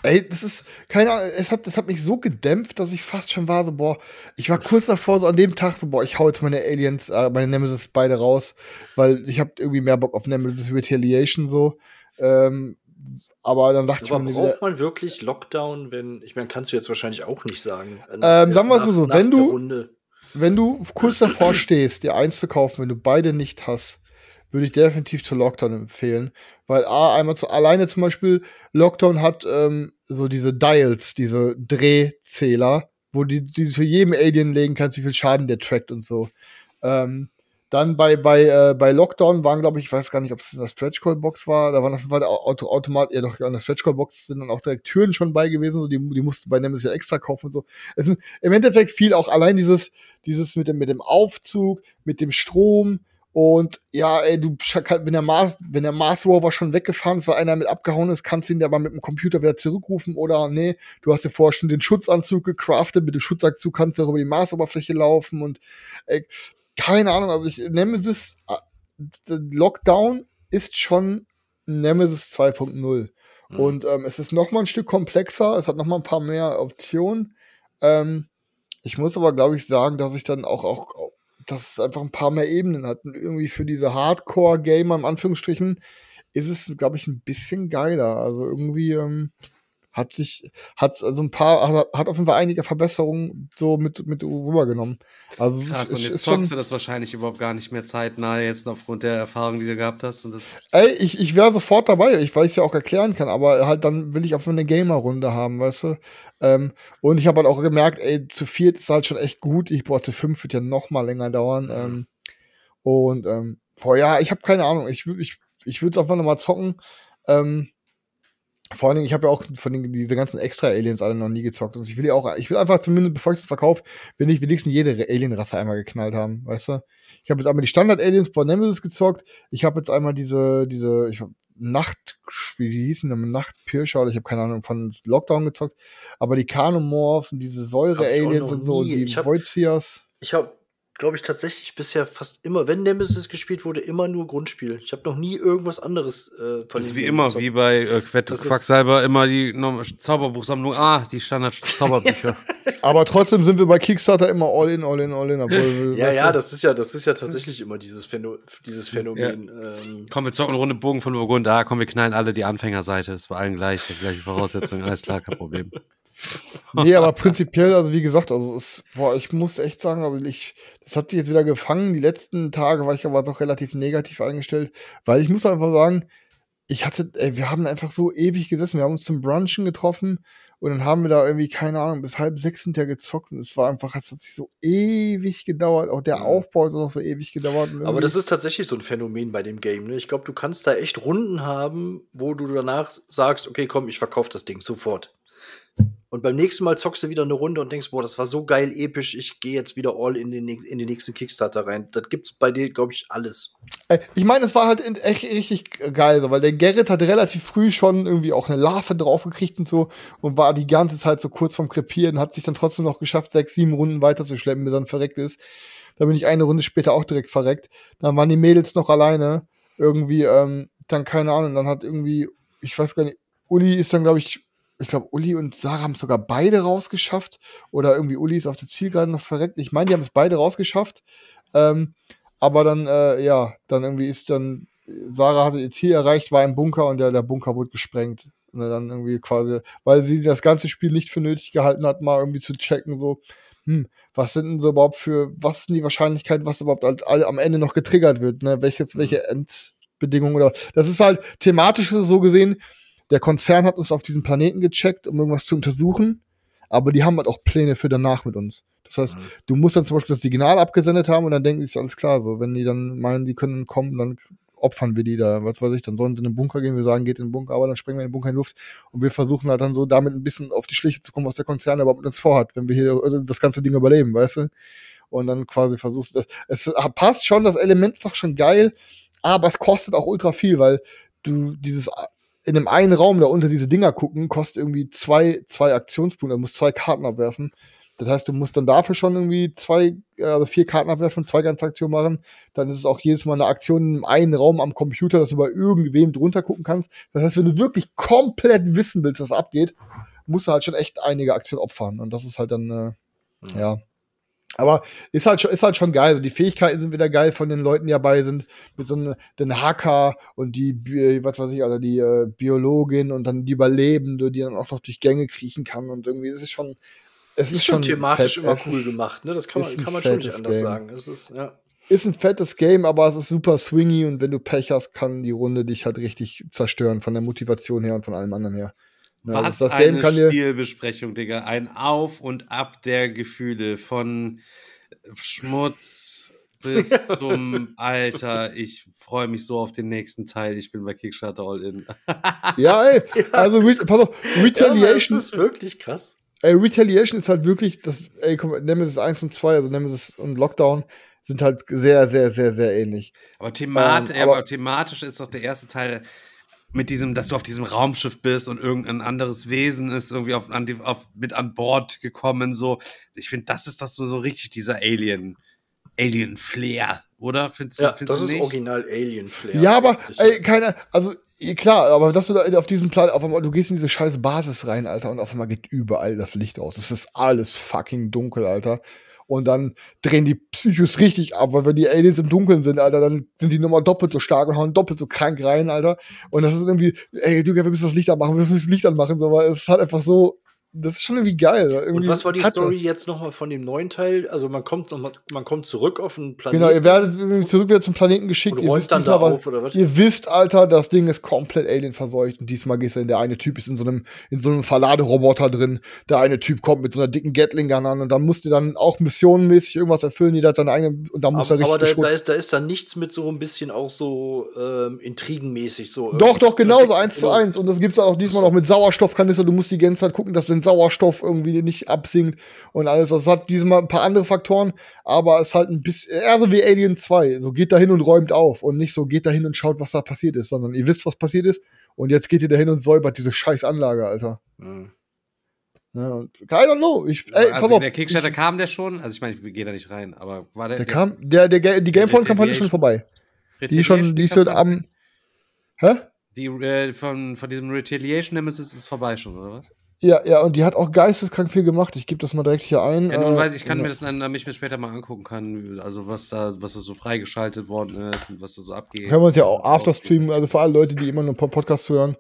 Ey, das ist, keine Ahnung, es hat, das hat mich so gedämpft, dass ich fast schon war, so, boah, ich war kurz davor, so an dem Tag, so, boah, ich hau jetzt meine Aliens, äh, meine Nemesis beide raus, weil ich habe irgendwie mehr Bock auf Nemesis Retaliation, so, ähm, aber dann dachte Aber ich mir. Braucht man wirklich Lockdown, wenn. Ich meine, kannst du jetzt wahrscheinlich auch nicht sagen. Ähm, sagen wir es mal so, wenn du, wenn du kurz davor stehst, dir eins zu kaufen, wenn du beide nicht hast, würde ich definitiv zu Lockdown empfehlen. Weil A, einmal zu, alleine zum Beispiel, Lockdown hat ähm, so diese Dials, diese Drehzähler, wo die, die zu jedem Alien legen kannst, wie viel Schaden der trackt und so. Ähm, dann bei, bei, äh, bei Lockdown waren, glaube ich, ich weiß gar nicht, ob es in der Stretch-Call-Box war, da waren auf jeden Fall Auto, Automat, ja doch, an der Stretch-Call-Box sind dann auch direkt Türen schon bei gewesen, so, die, die musste bei Nemesis ja extra kaufen und so. Es sind im Endeffekt viel auch allein dieses, dieses mit dem, mit dem Aufzug, mit dem Strom Und ja, ey, du, wenn der Mars, wenn der Mars Rover schon weggefahren ist, weil einer mit abgehauen ist, kannst du ihn aber mit dem Computer wieder zurückrufen oder nee, du hast dir vorher schon den Schutzanzug gecraftet, mit dem Schutzanzug kannst du auch über die Marsoberfläche laufen und ey, keine Ahnung, also ich, Nemesis äh, Lockdown ist schon Nemesis 2.0. Mhm. Und ähm, es ist noch mal ein Stück komplexer, es hat noch mal ein paar mehr Optionen. Ähm, ich muss aber, glaube ich, sagen, dass ich dann auch, auch, dass es einfach ein paar mehr Ebenen hat. Und irgendwie für diese Hardcore-Gamer, im Anführungsstrichen, ist es, glaube ich, ein bisschen geiler. Also irgendwie, ähm, hat sich, hat also ein paar, hat, auf jeden Fall einige Verbesserungen so mit, mit rübergenommen. Also Krass, ist, und jetzt zockst du das wahrscheinlich überhaupt gar nicht mehr zeitnah jetzt aufgrund der Erfahrung, die du gehabt hast. Und das Ey, ich, ich wäre sofort dabei, ich, weil ich es ja auch erklären kann, aber halt dann will ich auch eine Gamer-Runde haben, weißt du? Ähm, und ich habe halt auch gemerkt, ey, zu viert ist halt schon echt gut. Ich brauche zu fünf, wird ja noch mal länger dauern. Ähm, und ähm, boah, ja, ich habe keine Ahnung. Ich, ich, ich würde es einfach noch mal zocken. Ähm, vor allen Dingen, ich habe ja auch von den, diese ganzen Extra-Aliens alle noch nie gezockt. Und ich will ja auch, ich will einfach zumindest, bevor ich das verkaufe, will ich wenigstens jede Alien-Rasse einmal geknallt haben, weißt du? Ich habe jetzt einmal die Standard-Aliens bei Nemesis gezockt. Ich habe jetzt einmal diese, diese, ich hab Nacht, wie die hießen, Nachtpirscher oder ich habe keine Ahnung von Lockdown gezockt. Aber die Kanomorphs und diese Säure-Aliens und so und die Voidzias. Ich habe glaube ich, tatsächlich bisher fast immer, wenn Nemesis gespielt wurde, immer nur Grundspiel. Ich habe noch nie irgendwas anderes äh, von Das ist wie immer, wie bei äh, Quett Quacksalber, immer die Zauberbuchsammlung Ah, die Standard-Zauberbücher. Aber trotzdem sind wir bei Kickstarter immer all in, all in, all in. Obwohl, ja, ja, das ist ja, das ist ja tatsächlich immer dieses, Phäno dieses Phänomen. Ja. Ähm. Komm, wir zocken eine Runde Bogen von Burgund. Da, komm, wir knallen alle die Anfängerseite. Ist bei allen gleich, die gleiche Voraussetzung. Alles klar, kein Problem. Nee, aber prinzipiell, also wie gesagt, also es, boah, ich muss echt sagen, also ich, das hat sich jetzt wieder gefangen. Die letzten Tage war ich aber doch relativ negativ eingestellt, weil ich muss einfach sagen, ich hatte, ey, wir haben einfach so ewig gesessen. Wir haben uns zum Brunchen getroffen und dann haben wir da irgendwie, keine Ahnung, bis halb sechs hinterher gezockt und es war einfach, es hat sich so ewig gedauert. Auch der Aufbau hat noch so ewig gedauert. Aber das ist tatsächlich so ein Phänomen bei dem Game. Ne? Ich glaube, du kannst da echt Runden haben, wo du danach sagst, okay, komm, ich verkaufe das Ding sofort. Und beim nächsten Mal zockst du wieder eine Runde und denkst, boah, das war so geil, episch, ich gehe jetzt wieder all in den, in den nächsten Kickstarter rein. Das gibt's bei dir, glaube ich, alles. Äh, ich meine, es war halt echt richtig geil, weil der Gerrit hat relativ früh schon irgendwie auch eine Larve draufgekriegt und so und war die ganze Zeit so kurz vorm Krepieren, hat sich dann trotzdem noch geschafft, sechs, sieben Runden weiterzuschleppen, bis er dann verreckt ist. Da bin ich eine Runde später auch direkt verreckt. Dann waren die Mädels noch alleine. Irgendwie, ähm, dann keine Ahnung, dann hat irgendwie, ich weiß gar nicht, Uli ist dann, glaube ich, ich glaube, Uli und Sarah haben es sogar beide rausgeschafft. Oder irgendwie Uli ist auf der Zielgerade noch verreckt. Ich meine, die haben es beide rausgeschafft. Ähm, aber dann, äh, ja, dann irgendwie ist dann, Sarah hatte ihr Ziel erreicht, war im Bunker und der, der Bunker wurde gesprengt. Und dann irgendwie quasi, weil sie das ganze Spiel nicht für nötig gehalten hat, mal irgendwie zu checken, so, hm, was sind denn so überhaupt für, was ist denn die Wahrscheinlichkeit, was überhaupt als all, am Ende noch getriggert wird, ne? Welches, welche Endbedingungen oder, das ist halt thematisch so gesehen, der Konzern hat uns auf diesem Planeten gecheckt, um irgendwas zu untersuchen, aber die haben halt auch Pläne für danach mit uns. Das heißt, mhm. du musst dann zum Beispiel das Signal abgesendet haben und dann denken sie, alles klar, so, wenn die dann meinen, die können kommen, dann opfern wir die da, was weiß ich, dann sollen sie in den Bunker gehen, wir sagen, geht in den Bunker, aber dann sprengen wir in den Bunker in die Luft und wir versuchen halt dann so damit ein bisschen auf die Schliche zu kommen, was der Konzern überhaupt mit uns vorhat, wenn wir hier also das ganze Ding überleben, weißt du? Und dann quasi versuchst du das. Es passt schon, das Element ist doch schon geil, aber es kostet auch ultra viel, weil du dieses in dem einen Raum da unter diese Dinger gucken, kostet irgendwie zwei, zwei Aktionspunkte, du musst zwei Karten abwerfen. Das heißt, du musst dann dafür schon irgendwie zwei, also vier Karten abwerfen, zwei ganze Aktionen machen. Dann ist es auch jedes Mal eine Aktion in einem Raum am Computer, dass du bei irgendwem drunter gucken kannst. Das heißt, wenn du wirklich komplett wissen willst, was abgeht, musst du halt schon echt einige Aktionen opfern. Und das ist halt dann, äh, mhm. ja, aber ist halt schon, ist halt schon geil. Also die Fähigkeiten sind wieder geil von den Leuten, die dabei sind. Mit so einem, den Hacker und die, was weiß ich, also die äh, Biologin und dann die Überlebende, die dann auch noch durch Gänge kriechen kann. Und irgendwie ist es schon, es ist, ist schon thematisch fett, immer cool gemacht, ne? Das kann man, kann man schon nicht anders Game. sagen. Es ist, ja. Ist ein fettes Game, aber es ist super swingy und wenn du Pech hast, kann die Runde dich halt richtig zerstören von der Motivation her und von allem anderen her. Ja, Was das Game eine Spielbesprechung, Digga. Ein Auf und Ab der Gefühle von Schmutz bis zum Alter. Ich freue mich so auf den nächsten Teil. Ich bin bei Kickstarter all in. ja, ey. Also, ja, pass auf, Retaliation. Ja, das ist wirklich krass. Ey, Retaliation ist halt wirklich, das, ey, komm, Nemesis 1 und 2, also Nemesis und Lockdown, sind halt sehr, sehr, sehr, sehr ähnlich. Aber, themat Ähm, aber, aber- thematisch ist doch der erste Teil mit diesem, dass du auf diesem Raumschiff bist und irgendein anderes Wesen ist irgendwie auf, an die, auf, mit an Bord gekommen. So, ich finde, das ist doch so, so richtig dieser Alien, Alien Flair, oder? Findest, du- Ja, findest das du ist nicht? original Alien Flair. Ja, aber, ey, keine, also, klar, aber dass du da auf diesem Plan, auf einmal, du gehst in diese scheiß Basis rein, Alter, und auf einmal geht überall das Licht aus. Es ist alles fucking dunkel, Alter. Und dann drehen die Psychos richtig ab, weil wenn die Aliens im Dunkeln sind, Alter, dann sind die nochmal doppelt so stark und hauen doppelt so krank rein, Alter. Und das ist irgendwie, ey, du, wir müssen das Licht anmachen, wir müssen das Licht anmachen, so, weil es halt einfach so, das ist schon irgendwie geil. Irgendwie, Und was war die Story jetzt nochmal von dem neuen Teil? Also man kommt noch mal, man kommt zurück auf was. Planeten. Genau, ihr werdet zurück wieder zum Planeten geschickt. Und Ihr wisst, dann da was- auf, oder was? ihr wisst, Alter, das Ding ist komplett Alien verseucht. Und diesmal gehst du in der eine Typ ist in so einem, in so einem Verladeroboter drin. Der eine Typ kommt mit so einer dicken Gatling-Gun an und dann musst du dann auch missionenmäßig irgendwas erfüllen. Jeder hat seine eigene, und dann muss er aber, richtig aber da, da, ist, da ist dann nichts mit so ein bisschen auch so ähm, intrigenmäßig so. Doch, doch, genauso, eins zu Genau. eins. Und das gibt's dann auch diesmal noch mit Sauerstoffkanister. Du musst die ganze Zeit gucken, dass den Sauerstoff irgendwie nicht absinkt und alles. Das hat diesmal ein paar andere Faktoren, aber es ist halt ein bisschen, eher so wie Alien 2. So geht da hin und räumt auf und nicht so geht da hin und schaut, was da passiert ist, sondern ihr wisst, was passiert ist und jetzt geht ihr da hin und säubert diese scheiß Anlage, Alter. Mhm. Ja, und, I don't know. Ich, ey, pass also auf. der Kickstarter ich, kam der schon? Also ich meine, ich gehe da nicht rein, aber war der, der kam, der, der, die Gamephone-Kampagne ist schon vorbei. Die ist schon, die ist schon am, hä? Die äh, von, von diesem Retaliation Nemesis ist vorbei schon, oder was? Ja, ja, und die hat auch geisteskrank viel gemacht. Ich gebe das mal direkt hier ein. Ja, nun Äh, weiß ich, ich kann ja. mir das dann, damit ich mir später mal angucken kann, also was da, was da so freigeschaltet worden ist und was da so abgeht. Können wir uns ja auch Afterstream, also für alle Leute, die immer nur Podcast hören.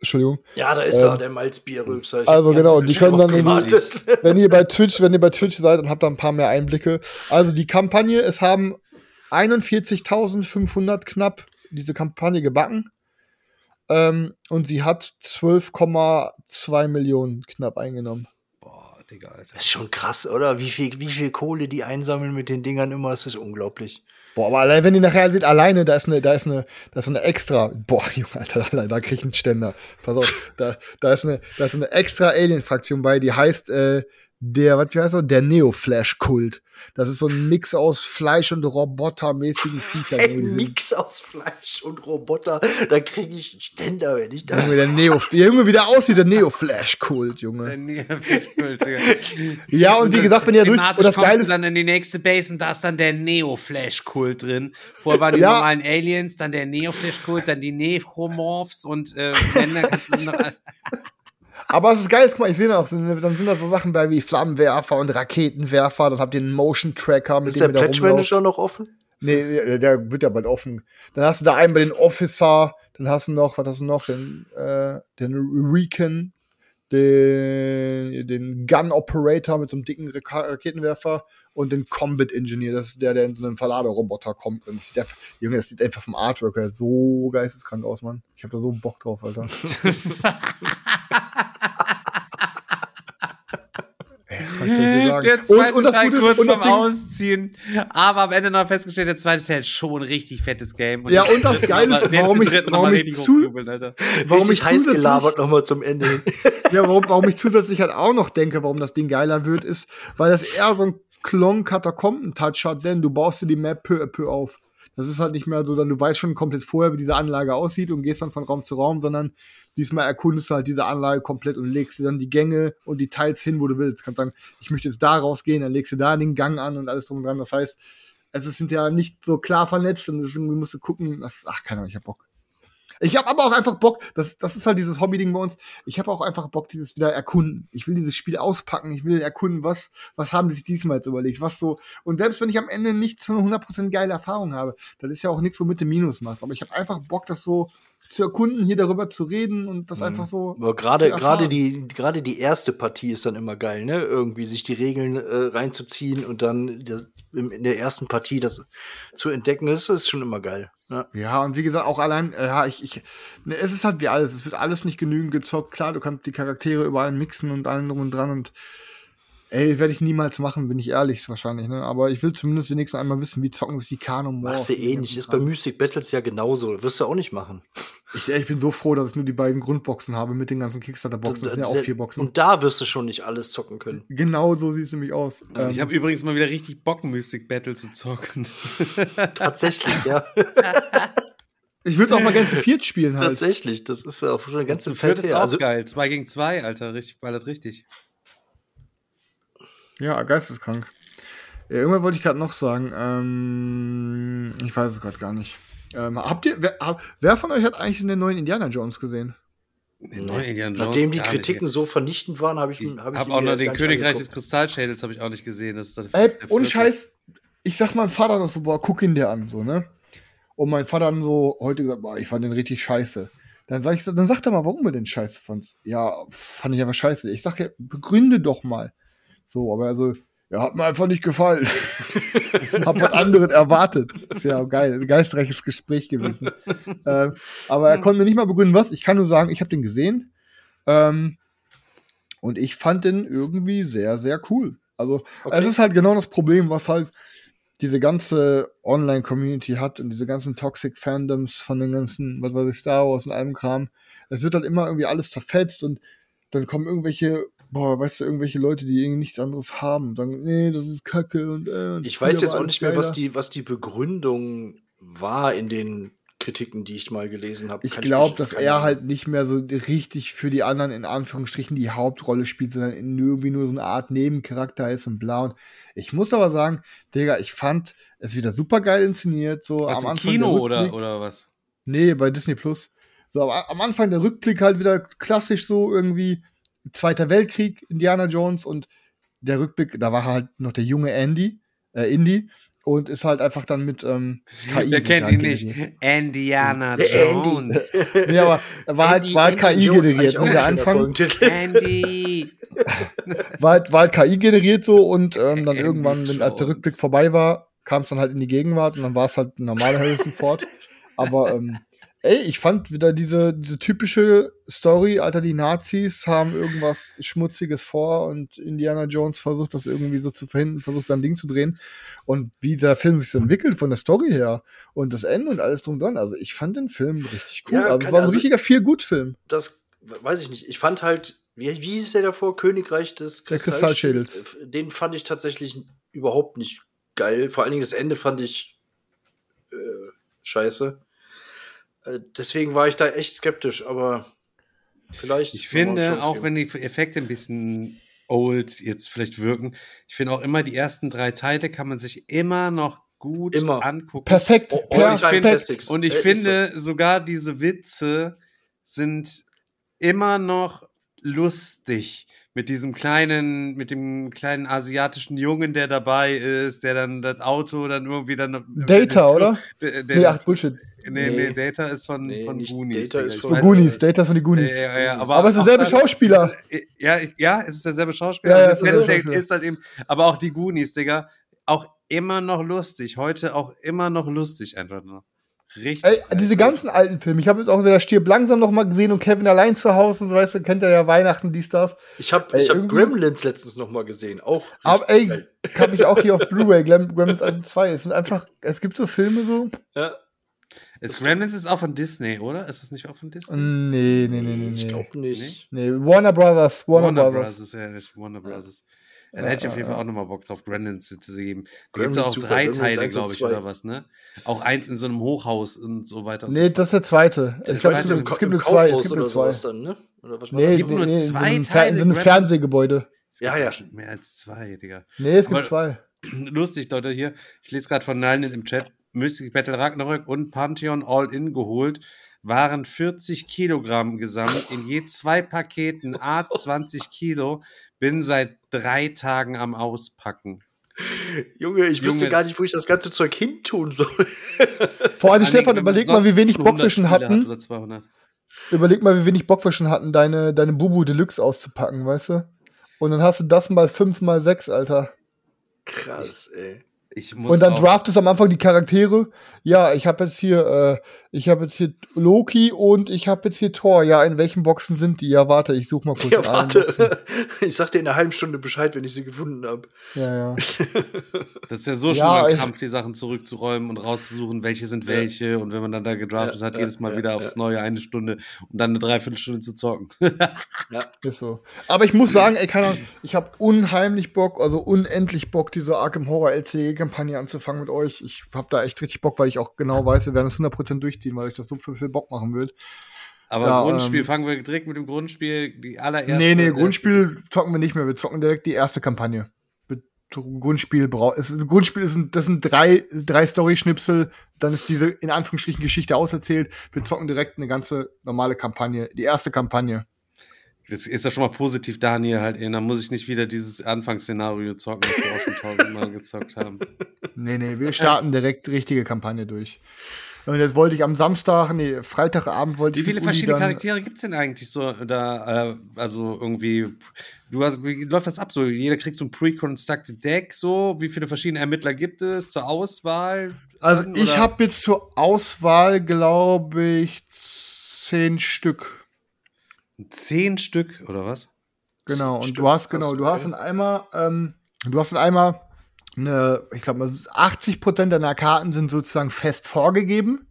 Entschuldigung. Ja, da ist Ähm, er, der Malzbierrülpser. Ich also genau, die können dann gewartet. Wenn ihr bei Twitch, wenn ihr bei Twitch seid, dann habt ihr ein paar mehr Einblicke. Also die Kampagne, es haben 41.500 knapp diese Kampagne gebacken. Ähm, und sie hat 12,2 Millionen knapp eingenommen. Boah, Digga, Alter. Das ist schon krass, oder? Wie viel, wie viel Kohle die einsammeln mit den Dingern immer, das ist unglaublich. Boah, aber allein, wenn ihr nachher seht, alleine, da ist eine, da ist eine, da ist eine extra, boah, Junge, Alter, allein, da krieg ich einen Ständer. Pass auf, da, da ist eine, da ist eine extra Alien-Fraktion bei, die heißt, äh, der, was wie heißt er? Der Neo-Flash-Kult. Das ist so ein Mix aus Fleisch- und Robotermäßigen Viechern. Ein Mix aus Fleisch und Roboter, da kriege ich einen Ständer, wenn ich das. Junge, der Neo, der Junge, wie der aussieht, der Neo-Flash-Kult, Junge. Nee, Fischkult, Digga. Ja, und wie gesagt, wenn ihr durch, und das kommst Geile ist, dann in die nächste Base und da ist dann der Neo-Flash-Kult drin. Vorher waren die Ja. normalen Aliens, dann der Neo-Flash-Kult, dann die Necromorphs und äh, Männer kannst du noch. Aber es ist geil, guck mal, ich sehe auch, dann sind da so Sachen bei wie Flammenwerfer und Raketenwerfer, dann habt ihr einen Motion Tracker, mit Ist der dem ihr da Pledge rumlauft. Manager noch offen? Nee, der, der wird ja bald offen. Dann hast du da einen bei den Officer, dann hast du noch, was hast du noch, den, äh, den Recon, den, den Gun Operator mit so einem dicken Raketenwerfer und den Combat Engineer, das ist der, der in so einem Verladeroboter kommt. Und das sieht einfach, Junge, das sieht einfach vom Artwork her so geisteskrank aus, Mann. Ich hab da so Bock drauf, Alter. Der zweite Und- und Teil ist- kurz und vorm Ausziehen. Aber am Ende noch festgestellt, der zweite Teil ist schon ein richtig fettes Game. Ja, den und das Geile ist, warum ich- warum ich zu-. Warum ich heiß gelabert nochmal zum Ende hin. Ja, warum, warum ich zusätzlich halt auch noch denke, warum das Ding geiler wird, ist, weil das eher so ein Klon-Katakomben-Touch hat, denn du baust dir die Map peu à peu auf. Das ist halt nicht mehr so, dann du weißt schon komplett vorher, wie diese Anlage aussieht und gehst dann von Raum zu Raum, sondern diesmal erkundest du halt diese Anlage komplett und legst dir dann die Gänge und die Teils hin, wo du willst. Kannst sagen, ich möchte jetzt da rausgehen, dann legst du da den Gang an und alles drum und dran. Das heißt, es sind ja nicht so klar vernetzt und deswegen musst du gucken, das, ach, keine Ahnung, ich hab Bock. Ich habe aber auch einfach Bock, das, das ist halt dieses Hobby-Ding bei uns. Ich habe auch einfach Bock, dieses wieder erkunden. Ich will dieses Spiel auspacken. Ich will erkunden, was, was haben die sich diesmal jetzt überlegt, was so. Und selbst wenn ich am Ende nicht so eine 100% geile Erfahrung habe, dann ist ja auch nichts, womit du Minus machst. Aber ich habe einfach Bock, das so zu erkunden, hier darüber zu reden und das einfach so. Aber gerade, gerade die, gerade die erste Partie ist dann immer geil, ne? Irgendwie sich die Regeln äh, reinzuziehen und dann das, in der ersten Partie das zu entdecken, das ist schon immer geil. Ja. Ja, und wie gesagt, auch allein, äh, ja, ich, ich, ne, es ist halt wie alles. Es wird alles nicht genügend gezockt. Klar, du kannst die Charaktere überall mixen und allen drum und dran und Ey, werde ich niemals machen, bin ich ehrlich, wahrscheinlich, ne? Aber ich will zumindest wenigstens einmal wissen, wie zocken sich die Kano Machst du eh nicht. Ist bei Mystic Battles ja genauso. Wirst du auch nicht machen. Ich, ich bin so froh, dass ich nur die beiden Grundboxen habe mit den ganzen Kickstarter-Boxen. Das sind ja auch vier Boxen. Und da wirst du schon nicht alles zocken können. Genau so sieht es nämlich aus. Ich ähm, habe übrigens mal wieder richtig Bock, Mystic Battle zu zocken. Tatsächlich, ja. Ich würde auch mal gerne zu viert spielen halt. Tatsächlich, das ist ja auch schon eine ganze Zeit her. Ist auch also, geil. Zwei gegen zwei, Alter, richtig, ballert richtig. Ja, geisteskrank. Ja, irgendwann wollte ich gerade noch sagen. Ähm, ich weiß es gerade gar nicht. Ähm, habt ihr, wer, hab, wer, von euch hat eigentlich den neuen Indiana Jones gesehen? Den neuen Indiana Jones Nachdem die Kritiken nicht. so vernichtend waren, habe ich, ich hab, hab auch noch den Königreich des Kristallschädels habe ich auch nicht gesehen. Das ist Ey, und Scheiß, ich sag meinem Vater noch so, boah, guck ihn dir an, so, ne? Und mein Vater dann so heute gesagt, boah, ich fand den richtig scheiße. Dann sag ich, dann sag doch mal, warum du den scheiße fandst. Ja, fand ich aber scheiße. Ich sag ja, begründe doch mal. So, aber also, ja, hat mir einfach nicht gefallen. Hab was anderes erwartet. Ist ja geil, ein geistreiches Gespräch gewesen. ähm, aber er konnte mir nicht mal begründen, was. Ich kann nur sagen, ich habe den gesehen. Ähm, und ich fand den irgendwie sehr, sehr cool. Also, okay. es ist halt genau das Problem, was halt diese ganze Online-Community hat und diese ganzen Toxic Fandoms von den ganzen, was weiß ich, Star Wars und allem Kram. Es wird halt immer irgendwie alles zerfetzt und dann kommen irgendwelche boah, weißt du, irgendwelche Leute, die irgendwie nichts anderes haben und sagen, nee, das ist Kacke und, äh, und Ich weiß jetzt auch nicht mehr, was die, was die Begründung war in den Kritiken, die ich mal gelesen habe. Ich glaube, dass er halt nicht mehr so richtig für die anderen in Anführungsstrichen die Hauptrolle spielt, sondern irgendwie nur so eine Art Nebencharakter ist und bla. Und ich muss aber sagen, Digga, ich fand es wieder super geil inszeniert. So was, am Anfang Kino oder, oder was? Nee, bei Disney Plus. So, am Anfang der Rückblick halt wieder klassisch so irgendwie Zweiter Weltkrieg, Indiana Jones und der Rückblick, da war halt noch der junge Andy, äh, Indy und ist halt einfach dann mit ähm, KI. Wer kennt ihn nicht? Indiana Jones. nee, aber war halt, war halt KI generiert. Und der Anfang. Andy. war, halt, war halt KI generiert so und ähm, dann Andy irgendwann, wenn als der Rückblick vorbei war, kam es dann halt in die Gegenwart und dann war es halt ein normaler Harrison Ford. Aber ähm, Ey, ich fand wieder diese, diese typische Story, Alter, die Nazis haben irgendwas Schmutziges vor und Indiana Jones versucht das irgendwie so zu verhindern, versucht sein Ding zu drehen. Und wie der Film sich so entwickelt von der Story her und das Ende und alles drum dran. Also ich fand den Film richtig cool. Ja, also es war ein also, richtiger Feel-Gut-Film. Das weiß ich nicht. Ich fand halt, wie, wie hieß der davor? Königreich des Kristallschädels. Den fand ich tatsächlich überhaupt nicht geil. Vor allen Dingen das Ende fand ich äh, scheiße. Äh, deswegen war ich da echt skeptisch, aber vielleicht. Ich finde, auch wenn die Effekte ein bisschen old jetzt vielleicht wirken, ich finde auch immer, die ersten drei Teile kann man sich immer noch gut immer. angucken. Perfekt. Oh, oh, Perfekt. Und ich äh, finde, so. sogar diese Witze sind immer noch lustig mit diesem kleinen, mit dem kleinen asiatischen Jungen, der dabei ist, der dann das Auto dann irgendwie dann. Data, oder? Der, der, nee, ach, Bullshit. Nee, nee, nee, Data ist von, nee, von Goonies. Data ist von Goonies, Data ist von den Goonies. Ja, ja, aber, aber es ist derselbe Schauspieler. Ja, ja, es ist derselbe Schauspieler. Ja, ja, ist, ist, ist halt eben, aber auch die Goonies, Digga, auch immer noch lustig. Heute auch immer noch lustig einfach nur. Richtig. Ey, diese ganzen alten Filme. Ich habe jetzt auch wieder Stirb langsam noch mal gesehen und Kevin allein zu Hause und so, weißt du, kennt ihr ja Weihnachten, dies, das. Ich habe ich hab Gremlins letztens noch mal gesehen, auch. Aber ey, kann ich auch hier auf Blu-ray, Gremlins 1 und 2. Es sind einfach, es gibt so Filme so. Ja. Ist Gremlins ist auch von Disney, oder? Ist es nicht auch von Disney? Nee, nee, nee, nee. Ich glaube nicht. Nee? nee, Warner Brothers. Warner, Warner Brothers. Brothers. Ja, nicht Warner Brothers. Ja. Da hätte ich auf jeden Fall auch nochmal Bock drauf, Gremlins zu geben. Gibt es auch drei Teile, glaube ich, oder was, ne? Auch eins in so einem Hochhaus und so weiter. Nee, das ist der zweite. Der ich glaube, es, es gibt nur zwei. Es gibt nur zwei. Dann, ne? Oder was nee, es gibt nee, nur nee, zwei in so Teile. In so einem Fernsehgebäude. Ja, ja. Mehr als zwei, Digga. Nee, es gibt Aber zwei. Lustig, Leute, hier. Ich lese gerade von Nalnet im Chat. Mystic Battle Ragnarök und Pantheon All-In geholt waren 40 Kilogramm gesamt in je zwei Paketen, a 20 Kilo. Bin seit drei Tagen am Auspacken. Junge, ich Junge, wüsste gar nicht, wo ich das ganze Zeug hintun soll. Vor allem, Stefan, überleg mal, wie wenig Bock wir schon hatten. Hat überleg mal, wie wenig Bock wir schon hatten, deine, deine Bubu Deluxe auszupacken, weißt du? Und dann hast du das mal 5 mal 6, Alter. Krass, ey und dann draftest am Anfang die Charaktere. Ja, ich habe jetzt hier Ich habe jetzt hier Loki und ich habe jetzt hier Thor. Ja, in welchen Boxen sind die? Ja, warte, ich suche mal kurz. Ja, warte. Ich sag dir in einer halben Stunde Bescheid, wenn ich sie gefunden habe. Ja, ja. Das ist ja so schon ja, ein Kampf, die Sachen zurückzuräumen und rauszusuchen, welche sind welche. Und wenn man dann da gedraftet ja, hat, jedes Mal wieder aufs Neue eine Stunde und dann eine Dreiviertelstunde zu zocken. ja. Ist so. Aber ich muss sagen, ey, keine Ahnung, ich habe unheimlich Bock, also unendlich Bock, diese Arkham Horror LCE-Kampagne anzufangen mit euch. Ich habe da echt richtig Bock, weil ich auch genau weiß, wir werden es 100% durchziehen, weil ich das so viel, viel Bock machen will. Aber ja, Grundspiel, ähm, fangen wir direkt mit dem Grundspiel, die allererste. Nee, nee, Grundspiel zocken wir nicht mehr, wir zocken direkt die erste Kampagne. Grundspiel braucht. Grundspiel ist, das sind drei, drei Story-Schnipsel, dann ist diese in Anführungsstrichen Geschichte auserzählt. Wir zocken direkt eine ganze normale Kampagne, die erste Kampagne. Das ist ja schon mal positiv, Daniel, halt, ey. Dann muss ich nicht wieder dieses Anfangsszenario zocken, das wir auch schon tausendmal gezockt haben. Nee, nee, wir starten direkt richtige Kampagne durch. Und jetzt wollte ich am Samstag, nee, Freitagabend wollte ich. Wie viele verschiedene Charaktere gibt es denn eigentlich so da? Äh, also irgendwie, du hast, wie läuft das ab? So, jeder kriegt so ein pre-constructed Deck, so. Wie viele verschiedene Ermittler gibt es zur Auswahl? Also, ich habe jetzt zur Auswahl, glaube ich, zehn Stück. Zehn Stück, oder was? Genau, und Stück, du hast, genau, du hast in einmal, ähm, du hast in einmal eine, ich glaube, 80 Prozent deiner Karten sind sozusagen fest vorgegeben.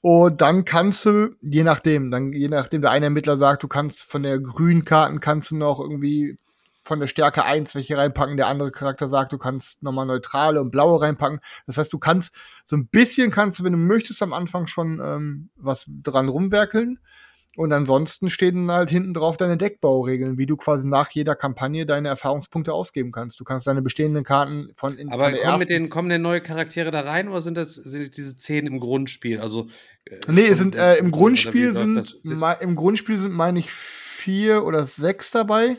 Und dann kannst du, je nachdem, dann, je nachdem der eine Ermittler sagt, du kannst von der grünen Karten kannst du noch irgendwie von der Stärke 1 welche reinpacken, der andere Charakter sagt, du kannst nochmal neutrale und blaue reinpacken. Das heißt, du kannst so ein bisschen kannst du, wenn du möchtest, am Anfang schon ähm, was dran rumwerkeln. Und ansonsten stehen halt hinten drauf deine Deckbauregeln, wie du quasi nach jeder Kampagne deine Erfahrungspunkte ausgeben kannst. Du kannst deine bestehenden Karten von in Aber von kommen, mit den, kommen denn neue Charaktere da rein oder sind das sind diese zehn im Grundspiel? Also äh, Nee, sind äh, im Grundspiel sind im Grundspiel sind meine ich vier oder sechs dabei.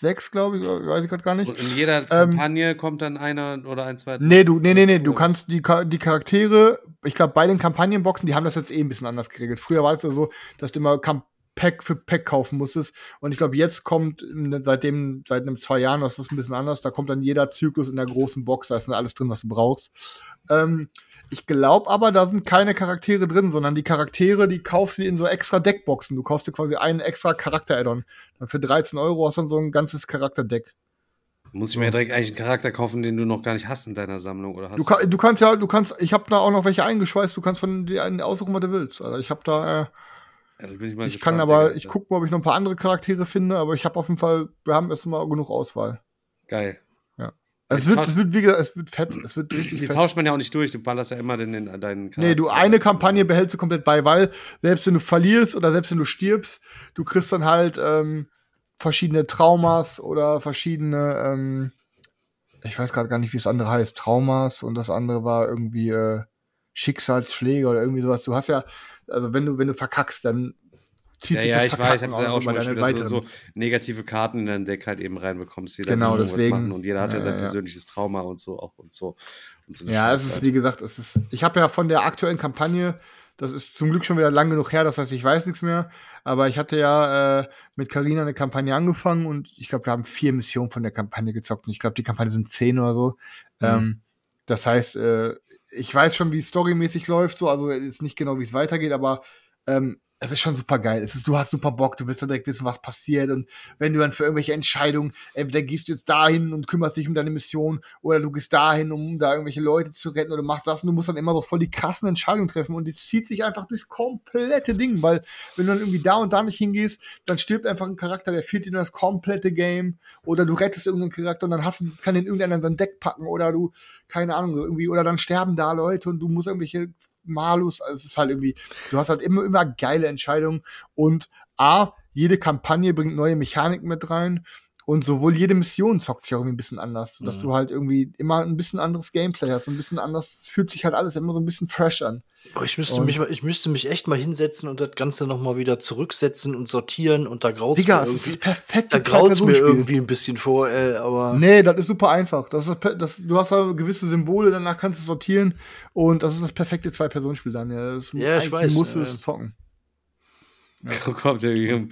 Sechs, glaube ich, weiß ich gerade gar nicht. Und in jeder ähm, Kampagne ähm, kommt dann einer oder ein, zwei. Nee, du, nee, nee, nee, du kannst die, die Charaktere, ich glaube, bei den Kampagnenboxen, die haben das jetzt eh ein bisschen anders geregelt. Früher war es ja so, dass du immer Pack für Pack kaufen musstest. Und ich glaube, jetzt kommt seitdem, seit einem zwei Jahren, das ist ein bisschen anders, da kommt dann jeder Zyklus in der großen Box, da ist dann alles drin, was du brauchst. Ähm, ich glaube aber, da sind keine Charaktere drin, sondern die Charaktere, die kaufst du in so extra Deckboxen. Du kaufst dir quasi einen extra Charakter-Add-on. Dann für 13 Euro hast du dann so ein ganzes Charakterdeck. Muss ich mir direkt eigentlich einen Charakter kaufen, den du noch gar nicht hast in deiner Sammlung oder hast du, kann, du kannst ja, du kannst, ich habe da auch noch welche eingeschweißt. Du kannst von dir einen aussuchen, was du willst. Also ich habe da. Äh, ja, ich, ich gespannt, kann aber, ich gucke mal, ob ich noch ein paar andere Charaktere finde, aber ich habe auf jeden Fall, wir haben erstmal genug Auswahl. Geil. Es wird, es wird, wie gesagt, es wird fett. Es wird richtig die fett. tauscht man ja auch nicht durch. Du ballerst ja immer den, in deinen Charakter. Nee, du eine Kampagne behältst du komplett bei, weil selbst wenn du verlierst oder selbst wenn du stirbst, du kriegst dann halt ähm, verschiedene Traumas oder verschiedene, ähm, ich weiß gerade gar nicht, wie das andere heißt, Traumas und das andere war irgendwie äh, Schicksalsschläge oder irgendwie sowas. Du hast ja, also wenn du, wenn du verkackst, dann zieht ja, sich ja, das ich weiß, ich habe ja auch schon mal gespielt, dass du so negative Karten in dein Deck halt eben reinbekommst, die genau, dann deswegen, machen und jeder hat ja, ja sein ja. persönliches Trauma und so auch und so. Und so ja, es ist wie gesagt, es ist, ich habe ja von der aktuellen Kampagne, das ist zum Glück schon wieder lang genug her, das heißt, ich weiß nichts mehr, aber ich hatte ja äh, mit Karina eine Kampagne angefangen und ich glaube, wir haben vier Missionen von der Kampagne gezockt und ich glaube, die Kampagne sind zehn oder so. Mhm. Ähm, das heißt, äh, ich weiß schon, wie es storymäßig läuft, so, also ist nicht genau, wie es weitergeht, aber ähm, es ist schon super geil. Es ist, du hast super Bock, du willst dann direkt wissen, was passiert. Und wenn du dann für irgendwelche Entscheidungen, entweder gehst du jetzt dahin und kümmerst dich um deine Mission, oder du gehst dahin, um da irgendwelche Leute zu retten, oder machst das und du musst dann immer so voll die krassen Entscheidungen treffen. Und die zieht sich einfach durchs komplette Ding, weil wenn du dann irgendwie da und da nicht hingehst, dann stirbt einfach ein Charakter, der fehlt dir das komplette Game. Oder du rettest irgendeinen Charakter und dann hast kann den irgendeiner in sein Deck packen, oder du, keine Ahnung, irgendwie, oder dann sterben da Leute und du musst irgendwelche Malus. Also es ist halt irgendwie, du hast halt immer, immer geile Entscheidungen und A, jede Kampagne bringt neue Mechaniken mit rein. Und sowohl jede Mission zockt sich auch irgendwie ein bisschen anders, dass mhm. du halt irgendwie immer ein bisschen anderes Gameplay hast, ein bisschen anders, fühlt sich halt alles immer so ein bisschen fresh an. Boah, ich müsste, mich, ich müsste mich echt mal hinsetzen und das Ganze noch mal wieder zurücksetzen und sortieren und da graut Digga, mir irgendwie. Perfekt da graut mir irgendwie ein bisschen vor, ey, aber. Nee, das ist super einfach. Das ist, das, du hast da gewisse Symbole, danach kannst du sortieren und das ist das perfekte Zwei-Personen-Spiel dann. Ja, das ja ich weiß. musst du es zocken. Kommt der,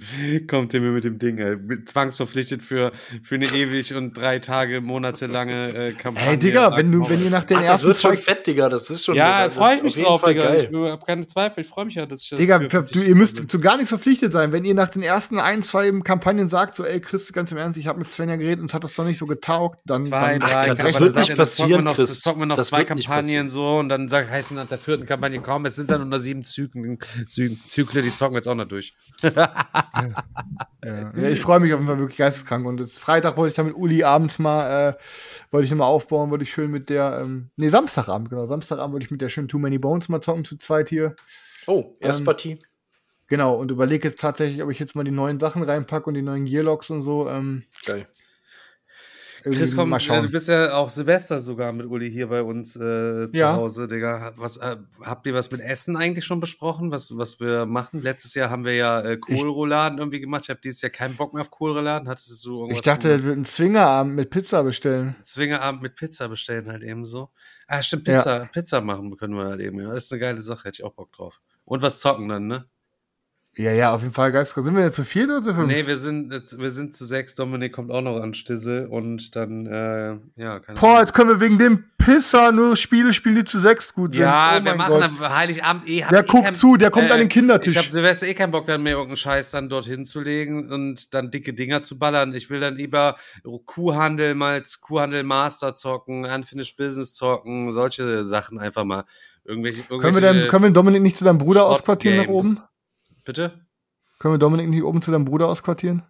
kommt der mir mit dem Ding, ey. Zwangsverpflichtet für, für eine ewig und drei Tage, monatelange äh, Kampagne. Hey, Digga, wenn, du, wenn ihr nach den Ach, das ersten wird schon zwei fett, Digga. Das ist schon. Ja, freue ich mich drauf, Fall Digga. Geil. Ich habe keine Zweifel. Ich freue mich ja, dass ich das Digga, du, ihr müsst zu gar nichts verpflichtet sein. Wenn ihr nach den ersten ein, zwei Kampagnen sagt, so, ey, Chris, ganz im Ernst, ich habe mit Svenja geredet und es hat das doch nicht so getaugt, dann. Zwei, dann drei, Gott, das Kampagnen, wird nicht passieren, noch, Chris. Das zocken wir noch Das zwei Kampagnen so und dann sagt, heißt nach der vierten Kampagne, komm, es sind dann unter sieben Zyklen, Zy- Zyklen, die zocken wir jetzt auch noch durch. Ja, ja, ich freue mich auf jeden Fall wirklich geisteskrank. Und jetzt Freitag wollte ich dann mit Uli abends mal, äh, wollte ich nochmal aufbauen, wollte ich schön mit der, ähm, nee, Samstagabend, genau, Samstagabend wollte ich mit der schön Too Many Bones mal zocken zu zweit hier. Oh, erste Ähm, Partie. Genau, und überlege jetzt tatsächlich, ob ich jetzt mal die neuen Sachen reinpacke und die neuen Gearlocks und so. Ähm, Geil. Chris, komm, mal äh, schauen. du bist ja auch Silvester sogar mit Uli hier bei uns äh, zu Ja. Hause, Digga. Was, äh, habt ihr was mit Essen eigentlich schon besprochen, was, was wir machen? Letztes Jahr haben wir ja äh, Kohlrouladen irgendwie gemacht. Ich habe dieses Jahr keinen Bock mehr auf Kohlrouladen. Hattest du irgendwas ich dachte, er wird einen Zwingerabend mit Pizza bestellen. Zwingerabend mit Pizza bestellen halt eben so. Ah, stimmt, Ja. Pizza, Pizza machen können wir halt eben, ja. Das ist eine geile Sache, hätte ich auch Bock drauf. Und was zocken dann, ne? Ja, ja, auf jeden Fall geisteskrank. Sind wir jetzt zu viert oder zu fünf? Nee, wir sind, wir sind zu sechs. Dominik kommt auch noch an Stissel und dann, äh, ja, keine Boah, jetzt können wir wegen dem Pisser nur Spiele spielen, die zu sechs gut sind. Ja, oh wir machen Gott. am Heiligabend eh. Der eh guckt kein- zu, der kommt an den Kindertisch. Ich habe Silvester eh keinen Bock, dann mir irgendeinen Scheiß dann dorthin zu legen und dann dicke Dinger zu ballern. Ich will dann lieber Kuhhandel mal Kuhhandel Master zocken, Unfinished Business zocken, solche Sachen einfach mal. Irgendwelche, Können wir, irgendwelche denn, können wir Dominik nicht zu deinem Bruder ausquartieren nach oben? Bitte? Können wir Dominik nicht oben zu deinem Bruder ausquartieren?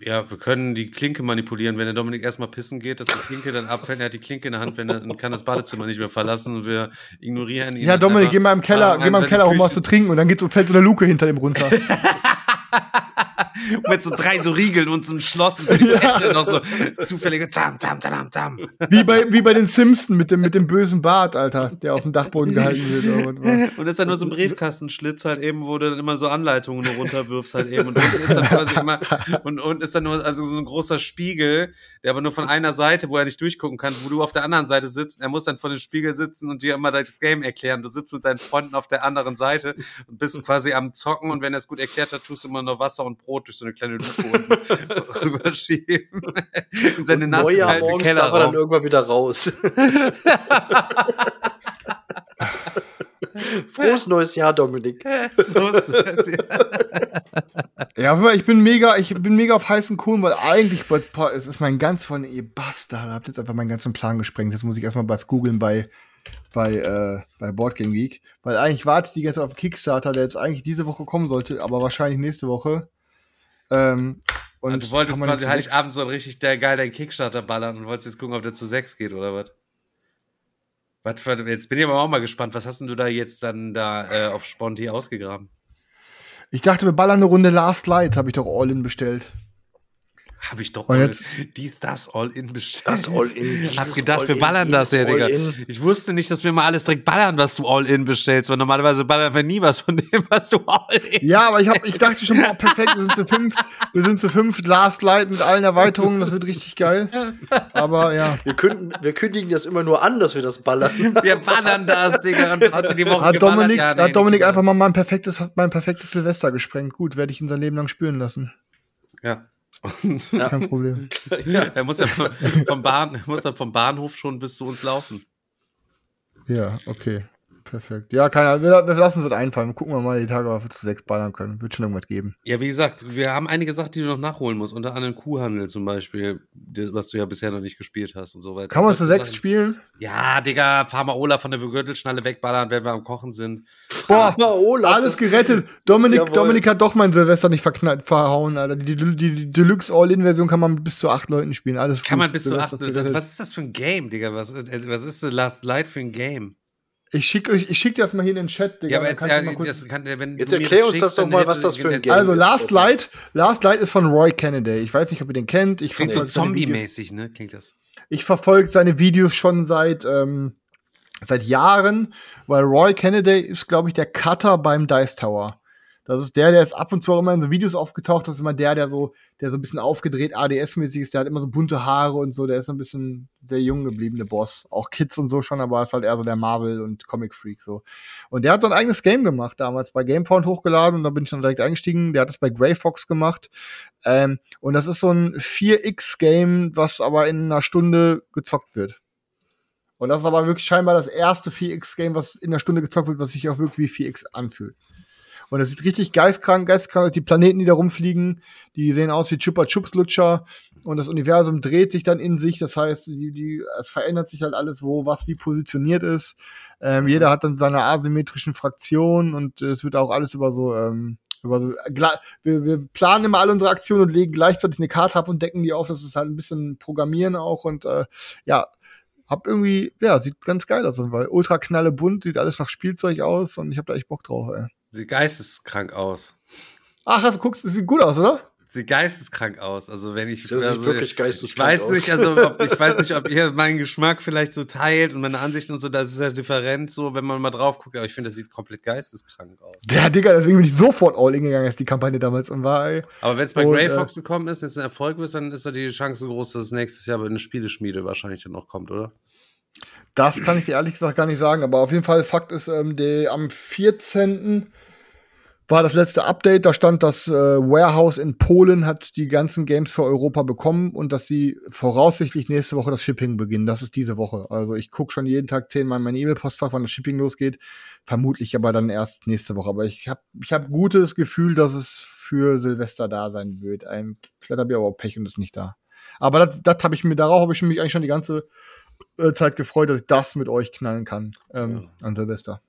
Ja, wir können die Klinke manipulieren. Wenn der Dominik erstmal pissen geht, dass die Klinke dann abfällt, er hat die Klinke in der Hand, wenn er dann kann das Badezimmer nicht mehr verlassen und wir ignorieren ihn. Ja, Dominik, geh mal im Keller, geh mal im Keller um was zu trinken und dann geht's, fällt so eine Luke hinter dem runter. Mit so drei so Riegeln und so einem Schloss und so Kette noch so zufällige Tam, Tam, Tam, Tam. wie, bei, wie bei den Simpsons mit dem, mit dem bösen Bart, Alter, der auf dem Dachboden gehalten wird. Und ist dann nur so ein Briefkastenschlitz halt eben, wo du dann immer so Anleitungen nur runterwirfst halt eben. Und unten ist dann quasi immer, und unten ist dann nur also so ein großer Spiegel, der aber nur von einer Seite, wo er nicht durchgucken kann, wo du auf der anderen Seite sitzt. Er muss dann vor dem Spiegel sitzen und dir immer das Game erklären. Du sitzt mit deinen Freunden auf der anderen Seite und bist quasi am Zocken und wenn er es gut erklärt hat, tust du immer noch Wasser und Brot durch so eine kleine Luke rüberschieben. In seine nasse, Neujahr kalte morgens darf er dann irgendwann wieder raus. Frohes neues Jahr, Dominik. So ist das, ja. Ich bin mega, ich bin mega auf heißen Kohlen, weil eigentlich, boah, es ist mein ganz von, ihr Bastard, habt jetzt einfach meinen ganzen Plan gesprengt. Jetzt muss ich erstmal was googeln bei, bei, äh, bei Boardgame Geek. Weil eigentlich warte ich die ganze Zeit auf Kickstarter, der jetzt eigentlich diese Woche kommen sollte, aber wahrscheinlich nächste Woche. Ähm, und Und du wolltest quasi Heiligabend so richtig der geil deinen Kickstarter ballern und wolltest jetzt gucken, ob der zu sechs geht oder was? Was jetzt bin ich aber auch mal gespannt. Was hast denn du da jetzt dann da äh, auf Sponti ausgegraben? Ich dachte, wir ballern eine Runde Last Light, habe ich doch All-In bestellt. Habe ich doch Und jetzt- dies, das All-In bestellt. Das All-In, Hab dieses gedacht, wir ballern das ja, Digga. Ich wusste nicht, dass wir mal alles direkt ballern, was du All-In bestellst, weil normalerweise ballern wir nie was von dem, was du All-In Ja, aber ich, hab, ich dachte schon, boah, perfekt, wir sind zu fünf, wir sind zu fünf, Last Light mit allen Erweiterungen, das wird richtig geil. Aber ja, Wir, künden, wir kündigen das immer nur an, dass wir das ballern. Wir ballern das, Digga. Und das hat die Woche hat. Dominik, Ja, nee, hat Dominik einfach mal mein perfektes, mein perfektes Silvester gesprengt. Gut, werde ich ihn sein Leben lang spüren lassen. Ja. Kein Problem. Er muss ja vom, vom, Bahn, er muss ja vom Bahnhof schon bis zu uns laufen. Ja, okay. Perfekt. Ja, keine wir, wir lassen uns das einfallen. Gucken wir mal die Tage, was wir zu sechs ballern können. Wird schon irgendwas geben. Ja, wie gesagt, wir haben einige Sachen, die du noch nachholen musst. Unter anderem Kuhhandel zum Beispiel, das, was du ja bisher noch nicht gespielt hast und so weiter. Kann man zu sechs spielen? Ja, Digga, Pharma Ola von der Gürtelschnalle wegballern, wenn wir am Kochen sind. Boah, Olaf, alles das- gerettet. Dominik, Jawohl. Dominik hat doch mein Silvester nicht verknallt, verhauen, Alter. Die, die, die, Deluxe All-In-Version kann man mit bis zu acht Leuten spielen. Alles Kann gut. man bis zu Silvester acht. ist Das, was ist das für ein Game, Digga? Was ist, was ist The Last Light für ein Game? Ich schicke euch, ich schick dir das mal hier in den Chat, Digga. Ja, aber jetzt, ja, das kann, wenn Jetzt du mir erklär uns schickst, das doch mal, was das für ein Game Also ist. Last Light, Last Light ist von Roy Kennedy. Ich weiß nicht, ob ihr den kennt. Ich Klingt so verfolge seine Videos- zombie-mäßig, ne? Klingt das. Ich verfolge seine Videos schon seit ähm, seit Jahren, weil Roy Kennedy ist, glaube ich, der Cutter beim Dice Tower. Das ist der, der ist ab und zu auch immer in so Videos aufgetaucht. Das ist immer der, der so, der so ein bisschen aufgedreht ADS-mäßig ist. Der hat immer so bunte Haare und so. Der ist so ein bisschen der jung gebliebene Boss. Auch Kids und so schon, aber ist halt eher so der Marvel- und Comic-Freak so. Und der hat so ein eigenes Game gemacht damals bei Gamefound hochgeladen und da bin ich dann direkt eingestiegen. Der hat es bei Grey Fox gemacht. Ähm, und das ist so ein 4X-Game, was aber in einer Stunde gezockt wird. Und das ist aber wirklich scheinbar das erste 4X-Game, was in einer Stunde gezockt wird, was sich auch wirklich wie 4X anfühlt. Und das sieht richtig geistkrank, geistkrank aus. Die Planeten, die da rumfliegen, die sehen aus wie Chupa Chups Lutscher. Und das Universum dreht sich dann in sich. Das heißt, die, die, es verändert sich halt alles, wo was wie positioniert ist. Ähm, jeder hat dann seine asymmetrischen Fraktionen und äh, es wird auch alles über so, ähm, über so, wir, wir planen immer alle unsere Aktionen und legen gleichzeitig eine Karte ab und decken die auf. Das ist halt ein bisschen Programmieren auch und äh, ja, hab irgendwie, ja, sieht ganz geil aus, weil ultra knalle bunt, sieht alles nach Spielzeug aus und ich hab da echt Bock drauf, ey. Sieht geisteskrank aus. Ach, also guckst, sieht gut aus, oder? Sieht geisteskrank aus. Also wenn ich das also, sieht wirklich geisteskrank ich weiß aus. nicht, also ob, ich weiß nicht, ob ihr meinen Geschmack vielleicht so teilt und meine Ansichten und so, das ist ja different so, wenn man mal drauf guckt, aber ich finde, das sieht komplett geisteskrank aus. Ja, Digga, deswegen bin ich sofort all in gegangen, als die Kampagne damals und war, ey. Aber wenn es bei Und, Grey äh, Fox gekommen ist, jetzt ein Erfolg ist, dann ist da die Chance groß, dass es nächstes Jahr bei eine Spieleschmiede wahrscheinlich dann noch kommt, oder? Das kann ich dir ehrlich gesagt gar nicht sagen, aber auf jeden Fall Fakt ist, ähm, die, am 14. war das letzte Update, da stand, dass äh, Warehouse in Polen hat die ganzen Games für Europa bekommen und dass sie voraussichtlich nächste Woche das Shipping beginnen. Das ist diese Woche. Also ich gucke schon jeden Tag zehnmal in mein E-Mail-Postfach, wann das Shipping losgeht. Vermutlich aber dann erst nächste Woche. Aber ich habe ich hab gutes Gefühl, dass es für Silvester da sein wird. Ein, vielleicht habe ich aber auch Pech und ist nicht da. Aber das, habe ich mir, darauf habe ich mich eigentlich schon die ganze äh, Zeit gefreut, dass ich das mit euch knallen kann ähm, an Silvester.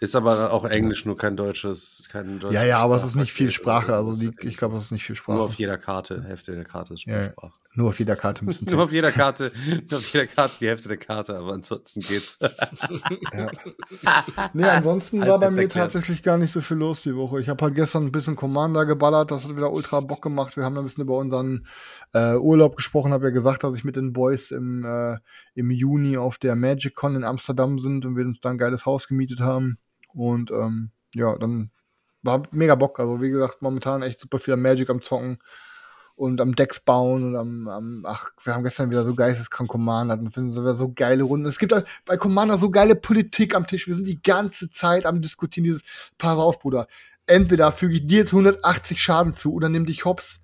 Ist aber auch Englisch, nur kein deutsches, kein deutsches. Ja, ja, aber es ist nicht viel Sprache. Also die, ich glaube, es ist nicht viel Sprache. Nur auf jeder Karte, Hälfte der Karte ist Ja, ja. Sprache. Nur auf jeder Karte müssen Nur auf jeder Karte, nur auf jeder Karte die Hälfte der Karte, aber ansonsten geht's. Ja. Nee, ansonsten Alles war bei mir erklärt. tatsächlich gar nicht so viel los die Woche. Ich habe halt gestern ein bisschen Commander geballert, das hat wieder ultra Bock gemacht. Wir haben ein bisschen über unseren äh, Urlaub gesprochen, habe ja gesagt, dass ich mit den Boys im, äh, im Juni auf der Magic Con in Amsterdam sind und wir uns da ein geiles Haus gemietet haben. Und ähm, ja, dann war mega Bock. Also wie gesagt, momentan echt super viel Magic am Zocken und am Decks bauen und am, am ach, wir haben gestern wieder so geisteskrank Commander und finden so, so geile Runden. Es gibt halt bei Commander so geile Politik am Tisch. Wir sind die ganze Zeit am diskutieren, dieses Pass auf, Bruder. Entweder füge ich dir jetzt 180 Schaden zu oder nimm dich hops,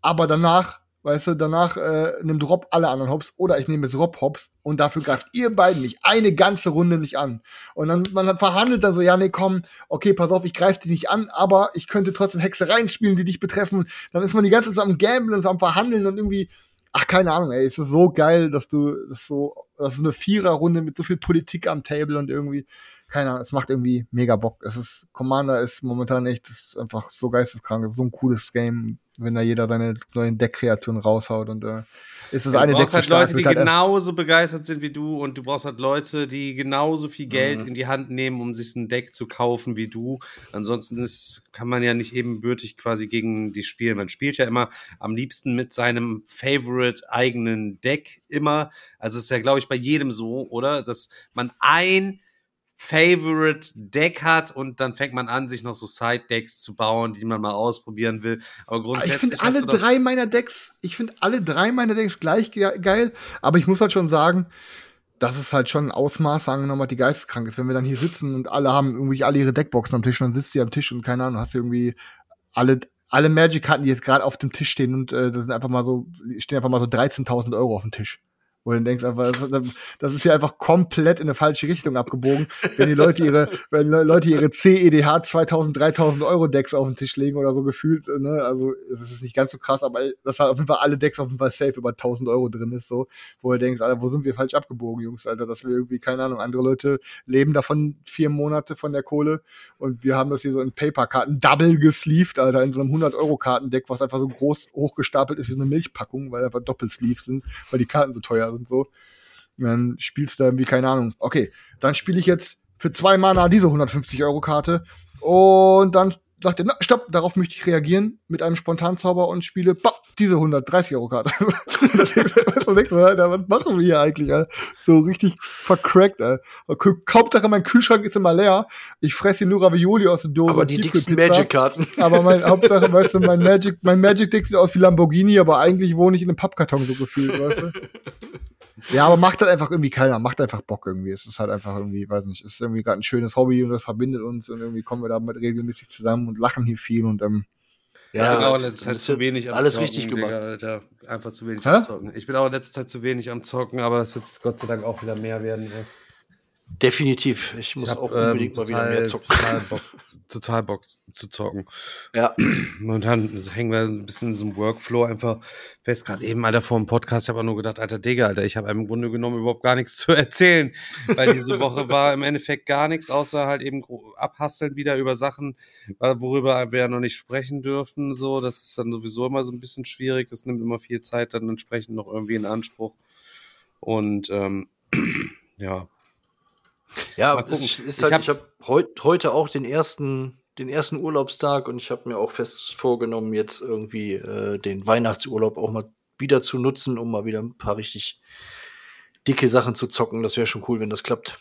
aber danach, weißt du, danach äh, nimmt Rob alle anderen hops oder ich nehme jetzt Rob hops und dafür greift ihr beiden nicht eine ganze Runde nicht an. Und dann man verhandelt dann so, ja, nee, komm, okay, pass auf, ich greife dich nicht an, aber ich könnte trotzdem Hexereien spielen, die dich betreffen. Dann ist man die ganze Zeit am Gamblen und am Verhandeln und irgendwie, ach, keine Ahnung, ey, es ist so geil, dass du, das so, das ist eine Viererrunde mit so viel Politik am Table und irgendwie, keine Ahnung, es macht irgendwie mega Bock. Es ist, Commander ist momentan echt, ist einfach so geisteskrank, es ist so ein cooles Game, wenn da jeder seine neuen Deckkreaturen raushaut und äh, ist das Ja, eine du brauchst halt Leute, die halt genauso begeistert sind wie du und du brauchst halt Leute, die genauso viel Mhm. Geld in die Hand nehmen, um sich ein Deck zu kaufen wie du. Ansonsten ist, kann man ja nicht ebenbürtig quasi gegen die spielen. Man spielt ja immer am liebsten mit seinem Favorite eigenen Deck immer. Also ist ja, glaube ich, bei jedem so, oder? Dass man ein Favorite Deck hat und dann fängt man an, sich noch so Side-Decks zu bauen, die man mal ausprobieren will. Aber Ich grundsätzlich. finde hast alle drei meiner Decks, ich finde alle drei meiner Decks gleich ge geil, aber ich muss halt schon sagen, dass es halt schon ein Ausmaß angenommen hat, die geisteskrank ist. Wenn wir dann hier sitzen und alle haben irgendwie alle ihre Deckboxen am Tisch und dann sitzt die am Tisch und keine Ahnung, hast du irgendwie alle, alle Magic-Karten, die jetzt gerade auf dem Tisch stehen und äh, das sind einfach mal so, stehen einfach mal so 13.000 Euro auf dem Tisch. Wo du denkst einfach, das, ist ja einfach komplett in eine falsche Richtung abgebogen, wenn die Leute ihre, wenn Le- Leute ihre CEDH 2000, 3000 Euro Decks auf den Tisch legen oder so gefühlt, ne, also, es ist nicht ganz so krass, aber das hat auf jeden Fall alle Decks auf jeden Fall safe über 1000 Euro drin ist, so, wo du denkst, Alter, wo sind wir falsch abgebogen, Jungs, Alter, dass wir irgendwie, keine Ahnung, andere Leute leben davon vier Monate von der Kohle und wir haben das hier so in Paperkarten double gesleeved, Alter, in so einem 100 Euro Kartendeck, was einfach so groß hochgestapelt ist wie so eine Milchpackung, weil einfach Doppelsleeve sind, weil die Karten so teuer sind, so. Und dann spielst du irgendwie, keine Ahnung, okay, dann spiele ich jetzt für zwei Mana diese 150 Euro Karte und dann sagt er, na, stopp, darauf möchte ich reagieren mit einem Spontanzauber und spiele, bah, diese 130 Euro Karte. was machen wir hier eigentlich, Alter? So richtig vercrackt, Alter. Hauptsache mein Kühlschrank ist immer leer. Ich fresse nur Ravioli aus der Dose. Aber die dicksten Magic-Karten. Aber mein Hauptsache, weißt du, mein Magic, mein Magic Dick sieht aus wie Lamborghini, aber eigentlich wohne ich in einem Pappkarton so gefühlt, weißt du? Ja, aber macht halt einfach irgendwie keiner, macht einfach Bock irgendwie. Es ist halt einfach irgendwie, weiß nicht, ist irgendwie gerade ein schönes Hobby und das verbindet uns und irgendwie kommen wir damit regelmäßig zusammen und lachen hier viel und ähm, ja, ich bin auch in letzter Zeit zu wenig am alles Zocken, richtig gemacht. Digga, Alter. Einfach zu wenig Hä? am Zocken. Ich bin auch in letzter Zeit zu wenig am Zocken, aber das wird Gott sei Dank auch wieder mehr werden. Ey. Definitiv. Ich muss ich hab, auch unbedingt ähm, total, mal wieder mehr zocken. Total Bock, total Bock zu zocken. Ja. Momentan hängen wir ein bisschen in diesem Workflow einfach fest. Gerade eben, Alter, vor dem Podcast, ich habe nur gedacht, Alter, Digga, Alter, ich habe im Grunde genommen überhaupt gar nichts zu erzählen. Weil diese Woche war im Endeffekt gar nichts, außer halt eben abhasteln wieder über Sachen, worüber wir ja noch nicht sprechen dürfen. So, das ist dann sowieso immer so ein bisschen schwierig. Das nimmt immer viel Zeit dann entsprechend noch irgendwie in Anspruch. Und ähm, ja, ja, es ist halt, ich habe hab heut, heute auch den ersten, den ersten Urlaubstag und ich habe mir auch fest vorgenommen, jetzt irgendwie äh, den Weihnachtsurlaub auch mal wieder zu nutzen, um mal wieder ein paar richtig dicke Sachen zu zocken. Das wäre schon cool, wenn das klappt.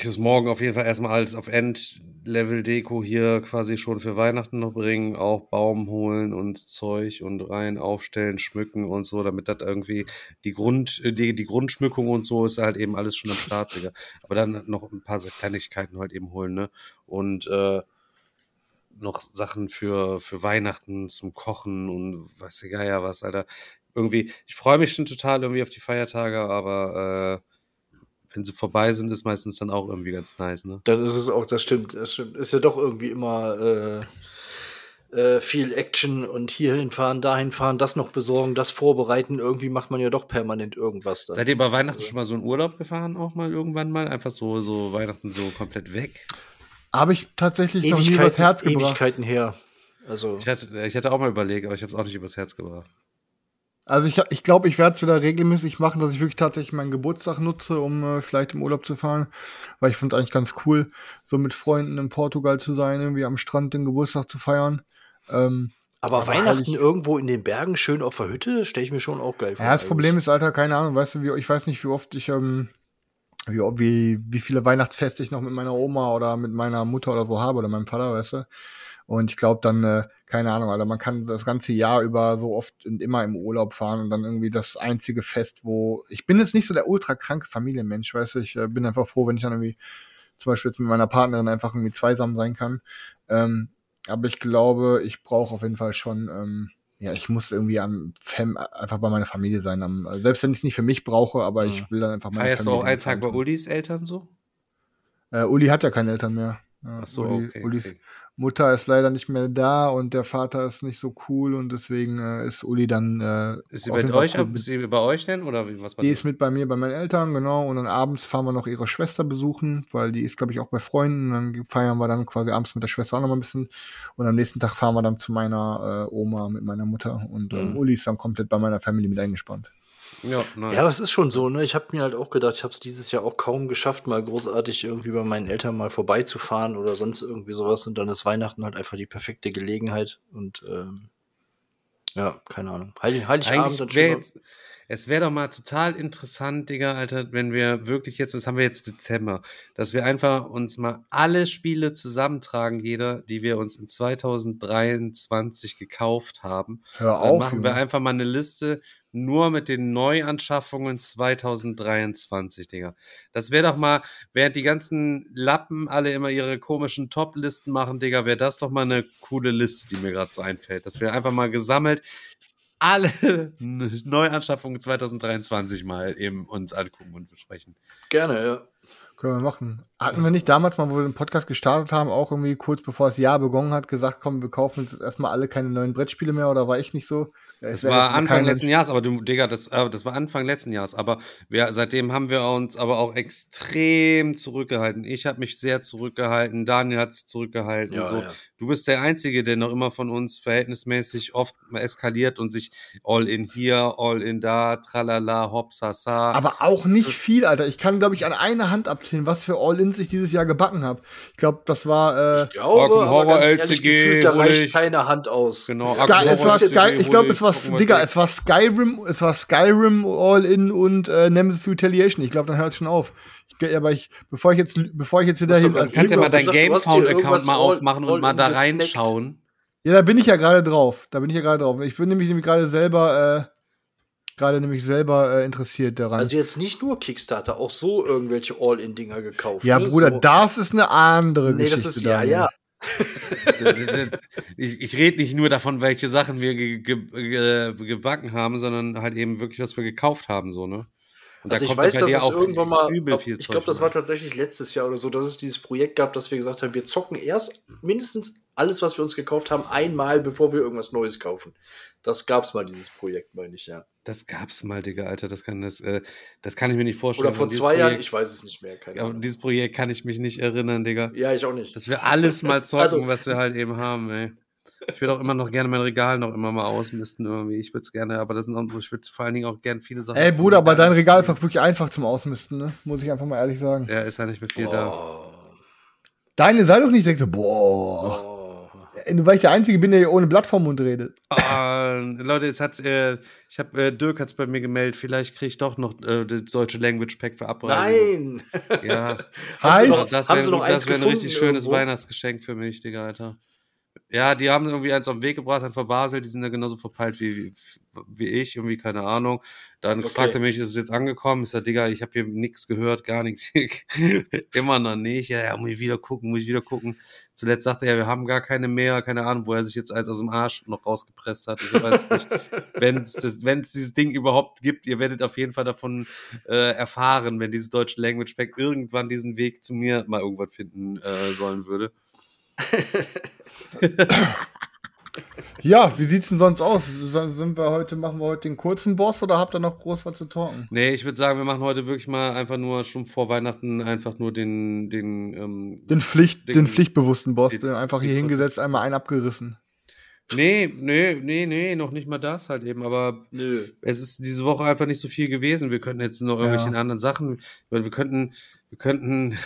Ich muss morgen auf jeden Fall erstmal alles auf End-Level-Deko hier quasi schon für Weihnachten noch bringen. Auch Baum holen und Zeug und rein aufstellen, schmücken und so, damit das irgendwie die Grund, die, die Grundschmückung und so ist halt eben alles schon am Start. Aber dann noch ein paar Kleinigkeiten halt eben holen, ne? Und äh, noch Sachen für, für Weihnachten zum Kochen und was egal ja was, Alter. Irgendwie, ich freue mich schon total irgendwie auf die Feiertage, aber äh, wenn sie vorbei sind, ist meistens dann auch irgendwie ganz nice, ne? Dann ist es auch, das stimmt, das stimmt. Ist ja doch irgendwie immer äh, äh, viel Action und hierhin fahren, dahin fahren, das noch besorgen, das vorbereiten. Irgendwie macht man ja doch permanent irgendwas. Dann. Seid ihr bei Weihnachten also. schon mal so in Urlaub gefahren, auch mal irgendwann mal? Einfach so, so Weihnachten so komplett weg? Habe ich tatsächlich noch nie übers Herz gebracht. Ewigkeiten her. Also. Ich hatte, ich hatte auch mal überlegt, aber ich habe es auch nicht übers Herz gebracht. Also ich glaube, ich, glaub, ich werde es wieder regelmäßig machen, dass ich wirklich tatsächlich meinen Geburtstag nutze, um äh, vielleicht im Urlaub zu fahren. Weil ich finde es eigentlich ganz cool, so mit Freunden in Portugal zu sein, irgendwie am Strand den Geburtstag zu feiern. Ähm, aber, aber Weihnachten ich, irgendwo in den Bergen, schön auf der Hütte, stelle ich mir schon auch geil vor. Ja, das Problem ist, Alter, keine Ahnung, weißt du, wie, ich weiß nicht, wie oft ich, ähm, wie, wie, wie viele Weihnachtsfeste ich noch mit meiner Oma oder mit meiner Mutter oder so habe oder meinem Vater, weißt du. Und ich glaube dann, äh, keine Ahnung, Alter, man kann das ganze Jahr über so oft und immer im Urlaub fahren und dann irgendwie das einzige Fest, wo ich bin jetzt nicht so der ultra kranke Familienmensch, weißt du, ich äh, bin einfach froh, wenn ich dann irgendwie zum Beispiel jetzt mit meiner Partnerin einfach irgendwie zweisam sein kann. Ähm, aber ich glaube, ich brauche auf jeden Fall schon, ähm, ja, ich muss irgendwie am Fam einfach bei meiner Familie sein. Am, also selbst wenn ich es nicht für mich brauche, aber ich mhm. will dann einfach meine Feierst Familie. Feierst du auch einen Tag bei Ulis Eltern so? Äh, Uli hat ja keine Eltern mehr. Ja, Ach so, Uli, okay, Ulis, okay. Mutter ist leider nicht mehr da und der Vater ist nicht so cool und deswegen äh, ist Uli dann. Äh, ist sie bei euch? Cool. Ist sie bei euch denn oder was? Die ist mit bei mir, bei meinen Eltern, genau. Und dann abends fahren wir noch ihre Schwester besuchen, weil die ist, glaube ich, auch bei Freunden. Und dann feiern wir dann quasi abends mit der Schwester auch noch mal ein bisschen. Und am nächsten Tag fahren wir dann zu meiner äh, Oma mit meiner Mutter und äh, mhm. Uli ist dann komplett bei meiner Family mit eingespannt. Ja, nice. ja, aber es ist schon so, ne? Ich habe mir halt auch gedacht, ich habe es dieses Jahr auch kaum geschafft, mal großartig irgendwie bei meinen Eltern mal vorbeizufahren oder sonst irgendwie sowas. Und dann ist Weihnachten halt einfach die perfekte Gelegenheit. Und ähm, ja, keine Ahnung. Heilig, Heiligabend schon. Jetzt, es wäre doch mal total interessant, Digga, Alter, wenn wir wirklich jetzt, was haben wir jetzt Dezember, dass wir einfach uns mal alle Spiele zusammentragen, jeder, die wir uns in 2023 gekauft haben. Hör auf. Dann machen wir einfach mal eine Liste nur mit den Neuanschaffungen 2023, Digga. Das wäre doch mal, während die ganzen Lappen alle immer ihre komischen Top-Listen machen, Digga, wäre das doch mal eine coole Liste, die mir gerade so einfällt. Dass wir einfach mal gesammelt alle Neuanschaffungen 2023 mal eben uns angucken und besprechen. Gerne, ja. Können wir machen. Hatten wir nicht damals mal, wo wir den Podcast gestartet haben, auch irgendwie kurz bevor das Jahr begonnen hat, gesagt, komm, wir kaufen uns erstmal alle keine neuen Brettspiele mehr oder war ich nicht so? Das war Anfang letzten Jahres, aber du, Digga, das, äh, das war Anfang letzten Jahres. Aber wir, seitdem haben wir uns aber auch extrem zurückgehalten. Ich habe mich sehr zurückgehalten, Daniel hat sich zurückgehalten. Ja, so. Ja. Du bist der Einzige, der noch immer von uns verhältnismäßig oft eskaliert und sich all in hier, all in da, tralala, hopp, sasa. Aber auch nicht viel, Alter. Ich kann, glaube ich, an einer Hand abzählen aufzählen, was für All-Ins ich dieses Jahr gebacken habe. Ich glaube, das war. Äh, ich glaube, Arkham aber Horror ehrlich LCG, gefühlt, da reicht Ulrich. keine Hand aus. Genau, Sky, Arkham es war Sky, ich glaube, es war, Digga, es war Skyrim, es war Skyrim All-In und äh, Nemesis Retaliation. Ich glaube, dann hört es schon auf. Ich, aber ich, bevor ich jetzt, bevor ich jetzt wieder du hin, Kannst ja Lieber, mal deinen dir Gamefound-Account mal all- aufmachen und all mal da reinschauen. ja, da bin ich ja gerade drauf. Da bin ich ja gerade drauf. Ich bin nämlich, nämlich gerade selber, äh, gerade nämlich selber äh, interessiert daran. Also jetzt nicht nur Kickstarter, auch so irgendwelche All-In-Dinger gekauft. ja, ne? Bruder, so. das ist eine andere Nee, Geschichte. das ist ja, Daniel. ja. ich ich rede nicht nur davon, welche Sachen wir ge ge ge gebacken haben, sondern halt eben wirklich, was wir gekauft haben, so, ne? Und Also ich kommt weiß, dass es irgendwann mal, übel viel ich glaube, das war tatsächlich letztes Jahr oder so, dass es dieses Projekt gab, dass wir gesagt haben, wir zocken erst mindestens alles, was wir uns gekauft haben, einmal, bevor wir irgendwas Neues kaufen. Das gab es mal, dieses Projekt, meine ich, ja. Das gab's mal, Digga, Alter. Das kann, das, äh, das kann ich mir nicht vorstellen. Oder vor zwei Jahren, Projekt- ich weiß es nicht mehr. Keine Ahnung. dieses Projekt kann ich mich nicht erinnern, Digga. Ja, ich auch nicht. Dass wir alles mal zocken, Also- was wir halt eben haben, ey. Ich würde auch immer noch gerne mein Regal noch immer mal ausmisten irgendwie. Ich würde es gerne, aber das sind auch, ich würde vor allen Dingen auch gerne viele Sachen. Ey, Bruder, aber dein Regal ist auch wirklich einfach zum Ausmisten, ne? Muss ich einfach mal ehrlich sagen. Ja, ist ja nicht mehr viel da. Oh. Deine sei doch nicht, denkst du, boah. Oh. Nur weil ich der Einzige bin, der hier ohne Blatt vorm Mund redet. Ah, Leute, es hat, äh, ich habe, äh, Dirk hat's bei mir gemeldet, vielleicht kriege ich doch noch äh, das deutsche Language Pack für Abreise. Nein! Ja, Haben Sie Heißt- noch, das haben wäre Sie noch eins das wär ein richtig schönes irgendwo? Weihnachtsgeschenk für mich, Digga, Alter. Ja, die haben irgendwie eins auf den Weg gebracht, dann verbaselt, die sind ja genauso verpeilt wie, wie, wie ich, irgendwie, keine Ahnung. Dann Okay. fragte er mich, ist es jetzt angekommen? Ich sag, Digga, ich habe hier nichts gehört, gar nichts. Immer noch nicht. Ja, ja, muss ich wieder gucken, muss ich wieder gucken. Zuletzt sagte er, wir haben gar keine mehr, keine Ahnung, wo er sich jetzt eins aus dem Arsch noch rausgepresst hat. Ich weiß nicht. Wenn es wenn es dieses Ding überhaupt gibt, ihr werdet auf jeden Fall davon äh, erfahren, wenn dieses deutsche Language Pack irgendwann diesen Weg zu mir mal irgendwann finden äh, sollen würde. Ja, wie sieht's denn sonst aus? Sind wir heute, machen wir heute den kurzen Boss oder habt ihr noch groß was zu talken? Nee, ich würde sagen, wir machen heute wirklich mal einfach nur schon vor Weihnachten einfach nur den, den, ähm, Den Pflicht, den, Den- pflichtbewussten Boss, den- einfach hier hingesetzt, einmal einen abgerissen. Nee, nee, nee, nee, noch nicht mal das halt eben, aber Nö. es ist diese Woche einfach nicht so viel gewesen. Wir könnten jetzt noch Ja. irgendwelche anderen Sachen, weil wir könnten, wir könnten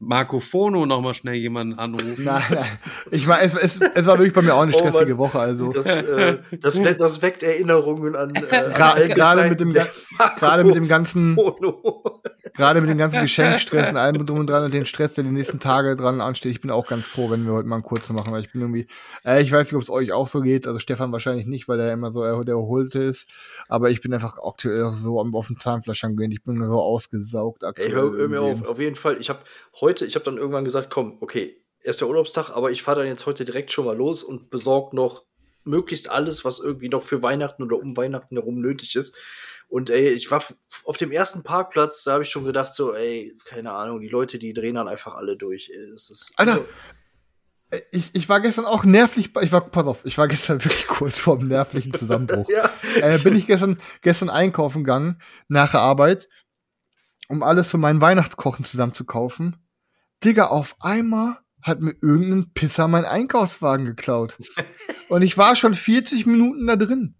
Marco Fono noch mal schnell jemanden anrufen. Nein, nein. Ich meine, es, es, es war wirklich bei mir auch eine Oh stressige Mann. Woche. Also Das, äh, das, weckt, das weckt Erinnerungen an. Äh, an gerade mit dem, gerade mit dem ganzen, Fono. Gerade mit dem ganzen Geschenkstress und allem drum und dran und den Stress, der die nächsten Tage dran ansteht. Ich bin auch ganz froh, wenn wir heute mal einen kurzen machen, weil ich bin irgendwie, äh, ich weiß nicht, ob es euch auch so geht. Also Stefan wahrscheinlich nicht, weil er immer so er- der Erholte ist. Aber ich bin einfach aktuell auch so am auf dem Zahnfleisch gehen. Ich bin so ausgesaugt aktuell. Ey, hör, hör mir auf. Auf jeden Fall. Ich habe heute, ich habe dann irgendwann gesagt, komm, okay, erst der Urlaubstag, aber ich fahre dann jetzt heute direkt schon mal los und besorge noch möglichst alles, was irgendwie noch für Weihnachten oder um Weihnachten herum nötig ist. Und ey, ich war auf dem ersten Parkplatz, da habe ich schon gedacht, so, ey, keine Ahnung, die Leute, die drehen dann einfach alle durch. Ey, das ist, Alter, also, Ich, ich war gestern auch nervlich, ich war, pass auf, ich war gestern wirklich kurz vor dem nervlichen Zusammenbruch. ja, äh, bin ich gestern, gestern einkaufen gegangen, nach der Arbeit, um alles für meinen Weihnachtskochen zusammen zu kaufen. Digga, auf einmal hat mir irgendein Pisser meinen Einkaufswagen geklaut. Und ich war schon 40 Minuten da drin.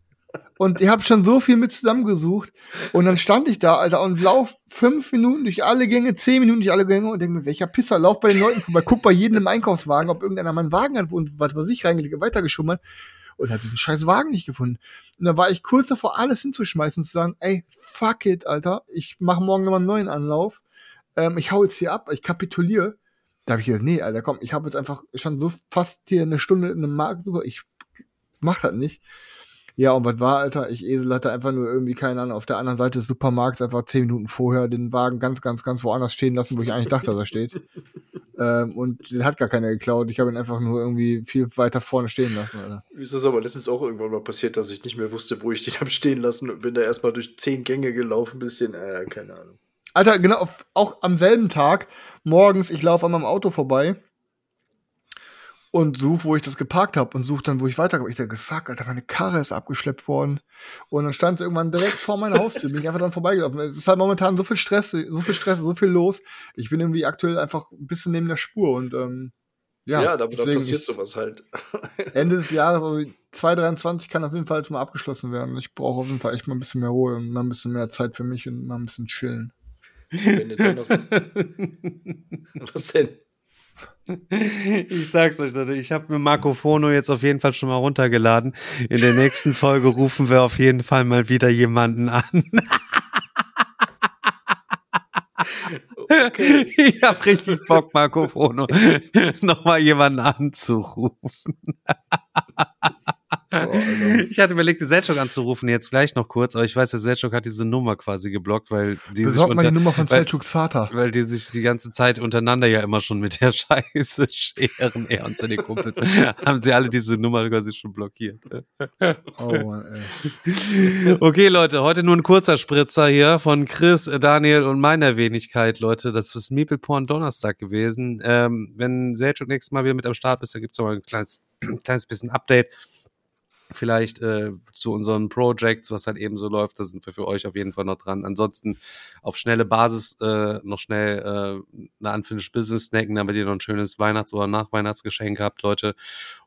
Und ich habe schon so viel mit zusammengesucht. Und dann stand ich da, Alter, und lauf fünf Minuten durch alle Gänge, zehn Minuten durch alle Gänge und denke mir, welcher Pisser, lauf bei den Leuten vorbei, guck bei jedem im Einkaufswagen, ob irgendeiner meinen Wagen hat und was weiß ich reingelegt, weitergeschummert und habe diesen scheiß Wagen nicht gefunden. Und da war ich kurz davor, alles hinzuschmeißen und zu sagen, ey, fuck it, Alter, ich mache morgen nochmal einen neuen Anlauf. Ähm, ich hau jetzt hier ab, ich kapituliere. Da habe ich gesagt, nee, Alter, komm, ich habe jetzt einfach schon so fast hier eine Stunde in einem Markt ich mach das nicht. Ja, und was war, Alter? Ich Esel hatte einfach nur irgendwie, keine Ahnung, auf der anderen Seite des Supermarkts einfach zehn Minuten vorher den Wagen ganz, ganz, ganz woanders stehen lassen, wo ich eigentlich dachte, dass er steht. ähm, und den hat gar keiner geklaut. Ich habe ihn einfach nur irgendwie viel weiter vorne stehen lassen, Alter. Mir ist das aber letztens auch irgendwann mal passiert, dass ich nicht mehr wusste, wo ich den habe stehen lassen und bin da erstmal durch zehn Gänge gelaufen, bisschen, äh, keine Ahnung. Alter, genau, auf, auch am selben Tag, morgens, ich laufe an meinem Auto vorbei und suche, wo ich das geparkt habe und suche dann, wo ich weiterkomme. Ich dachte, fuck, Alter, meine Karre ist abgeschleppt worden. Und dann stand sie irgendwann direkt vor meiner Haustür, bin ich einfach dann vorbeigelaufen. Es ist halt momentan so viel Stress, so viel Stress, so viel los. Ich bin irgendwie aktuell einfach ein bisschen neben der Spur und ähm, ja, Ja, da, da passiert sowas halt. Ende des Jahres, also 2023 kann auf jeden Fall jetzt mal abgeschlossen werden. Ich brauche auf jeden Fall echt mal ein bisschen mehr Ruhe und mal ein bisschen mehr Zeit für mich und mal ein bisschen chillen. Wenn du dann noch. Was denn? Ich sag's euch, Leute, ich habe mir Marco Fono jetzt auf jeden Fall schon mal runtergeladen. In der nächsten Folge rufen wir auf jeden Fall mal wieder jemanden an. Okay. Ich hab richtig Bock, Marco Fono, nochmal jemanden anzurufen. Oh, ich hatte überlegt, Selchuk anzurufen, jetzt gleich noch kurz, aber ich weiß, der Selchuk hat diese Nummer quasi geblockt, weil die Besorgt sich unter, mal die Nummer von Selchuks Vater. Weil die sich die ganze Zeit untereinander ja immer schon mit der Scheiße scheren, er und seine Kumpels. haben sie alle diese Nummer quasi schon blockiert. Oh Mann, ey. Okay, Leute, heute nur ein kurzer Spritzer hier von Chris, Daniel und meiner Wenigkeit, Leute. Das ist Meeple Porn Donnerstag gewesen. Ähm, wenn Selchuk nächstes Mal wieder mit am Start ist, da gibt's noch mal ein kleines, kleines bisschen Update vielleicht äh, zu unseren Projects, was halt eben so läuft. Da sind wir für euch auf jeden Fall noch dran. Ansonsten auf schnelle Basis äh, noch schnell äh, eine Unfinished Business snacken, damit ihr noch ein schönes Weihnachts- oder Nachweihnachtsgeschenk habt, Leute.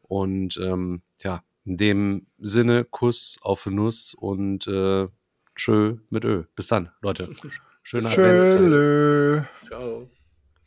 Und ähm, ja, in dem Sinne, Kuss auf Nuss und äh, tschö mit Ö. Bis dann, Leute. Schöner Adventszeit. Ciao.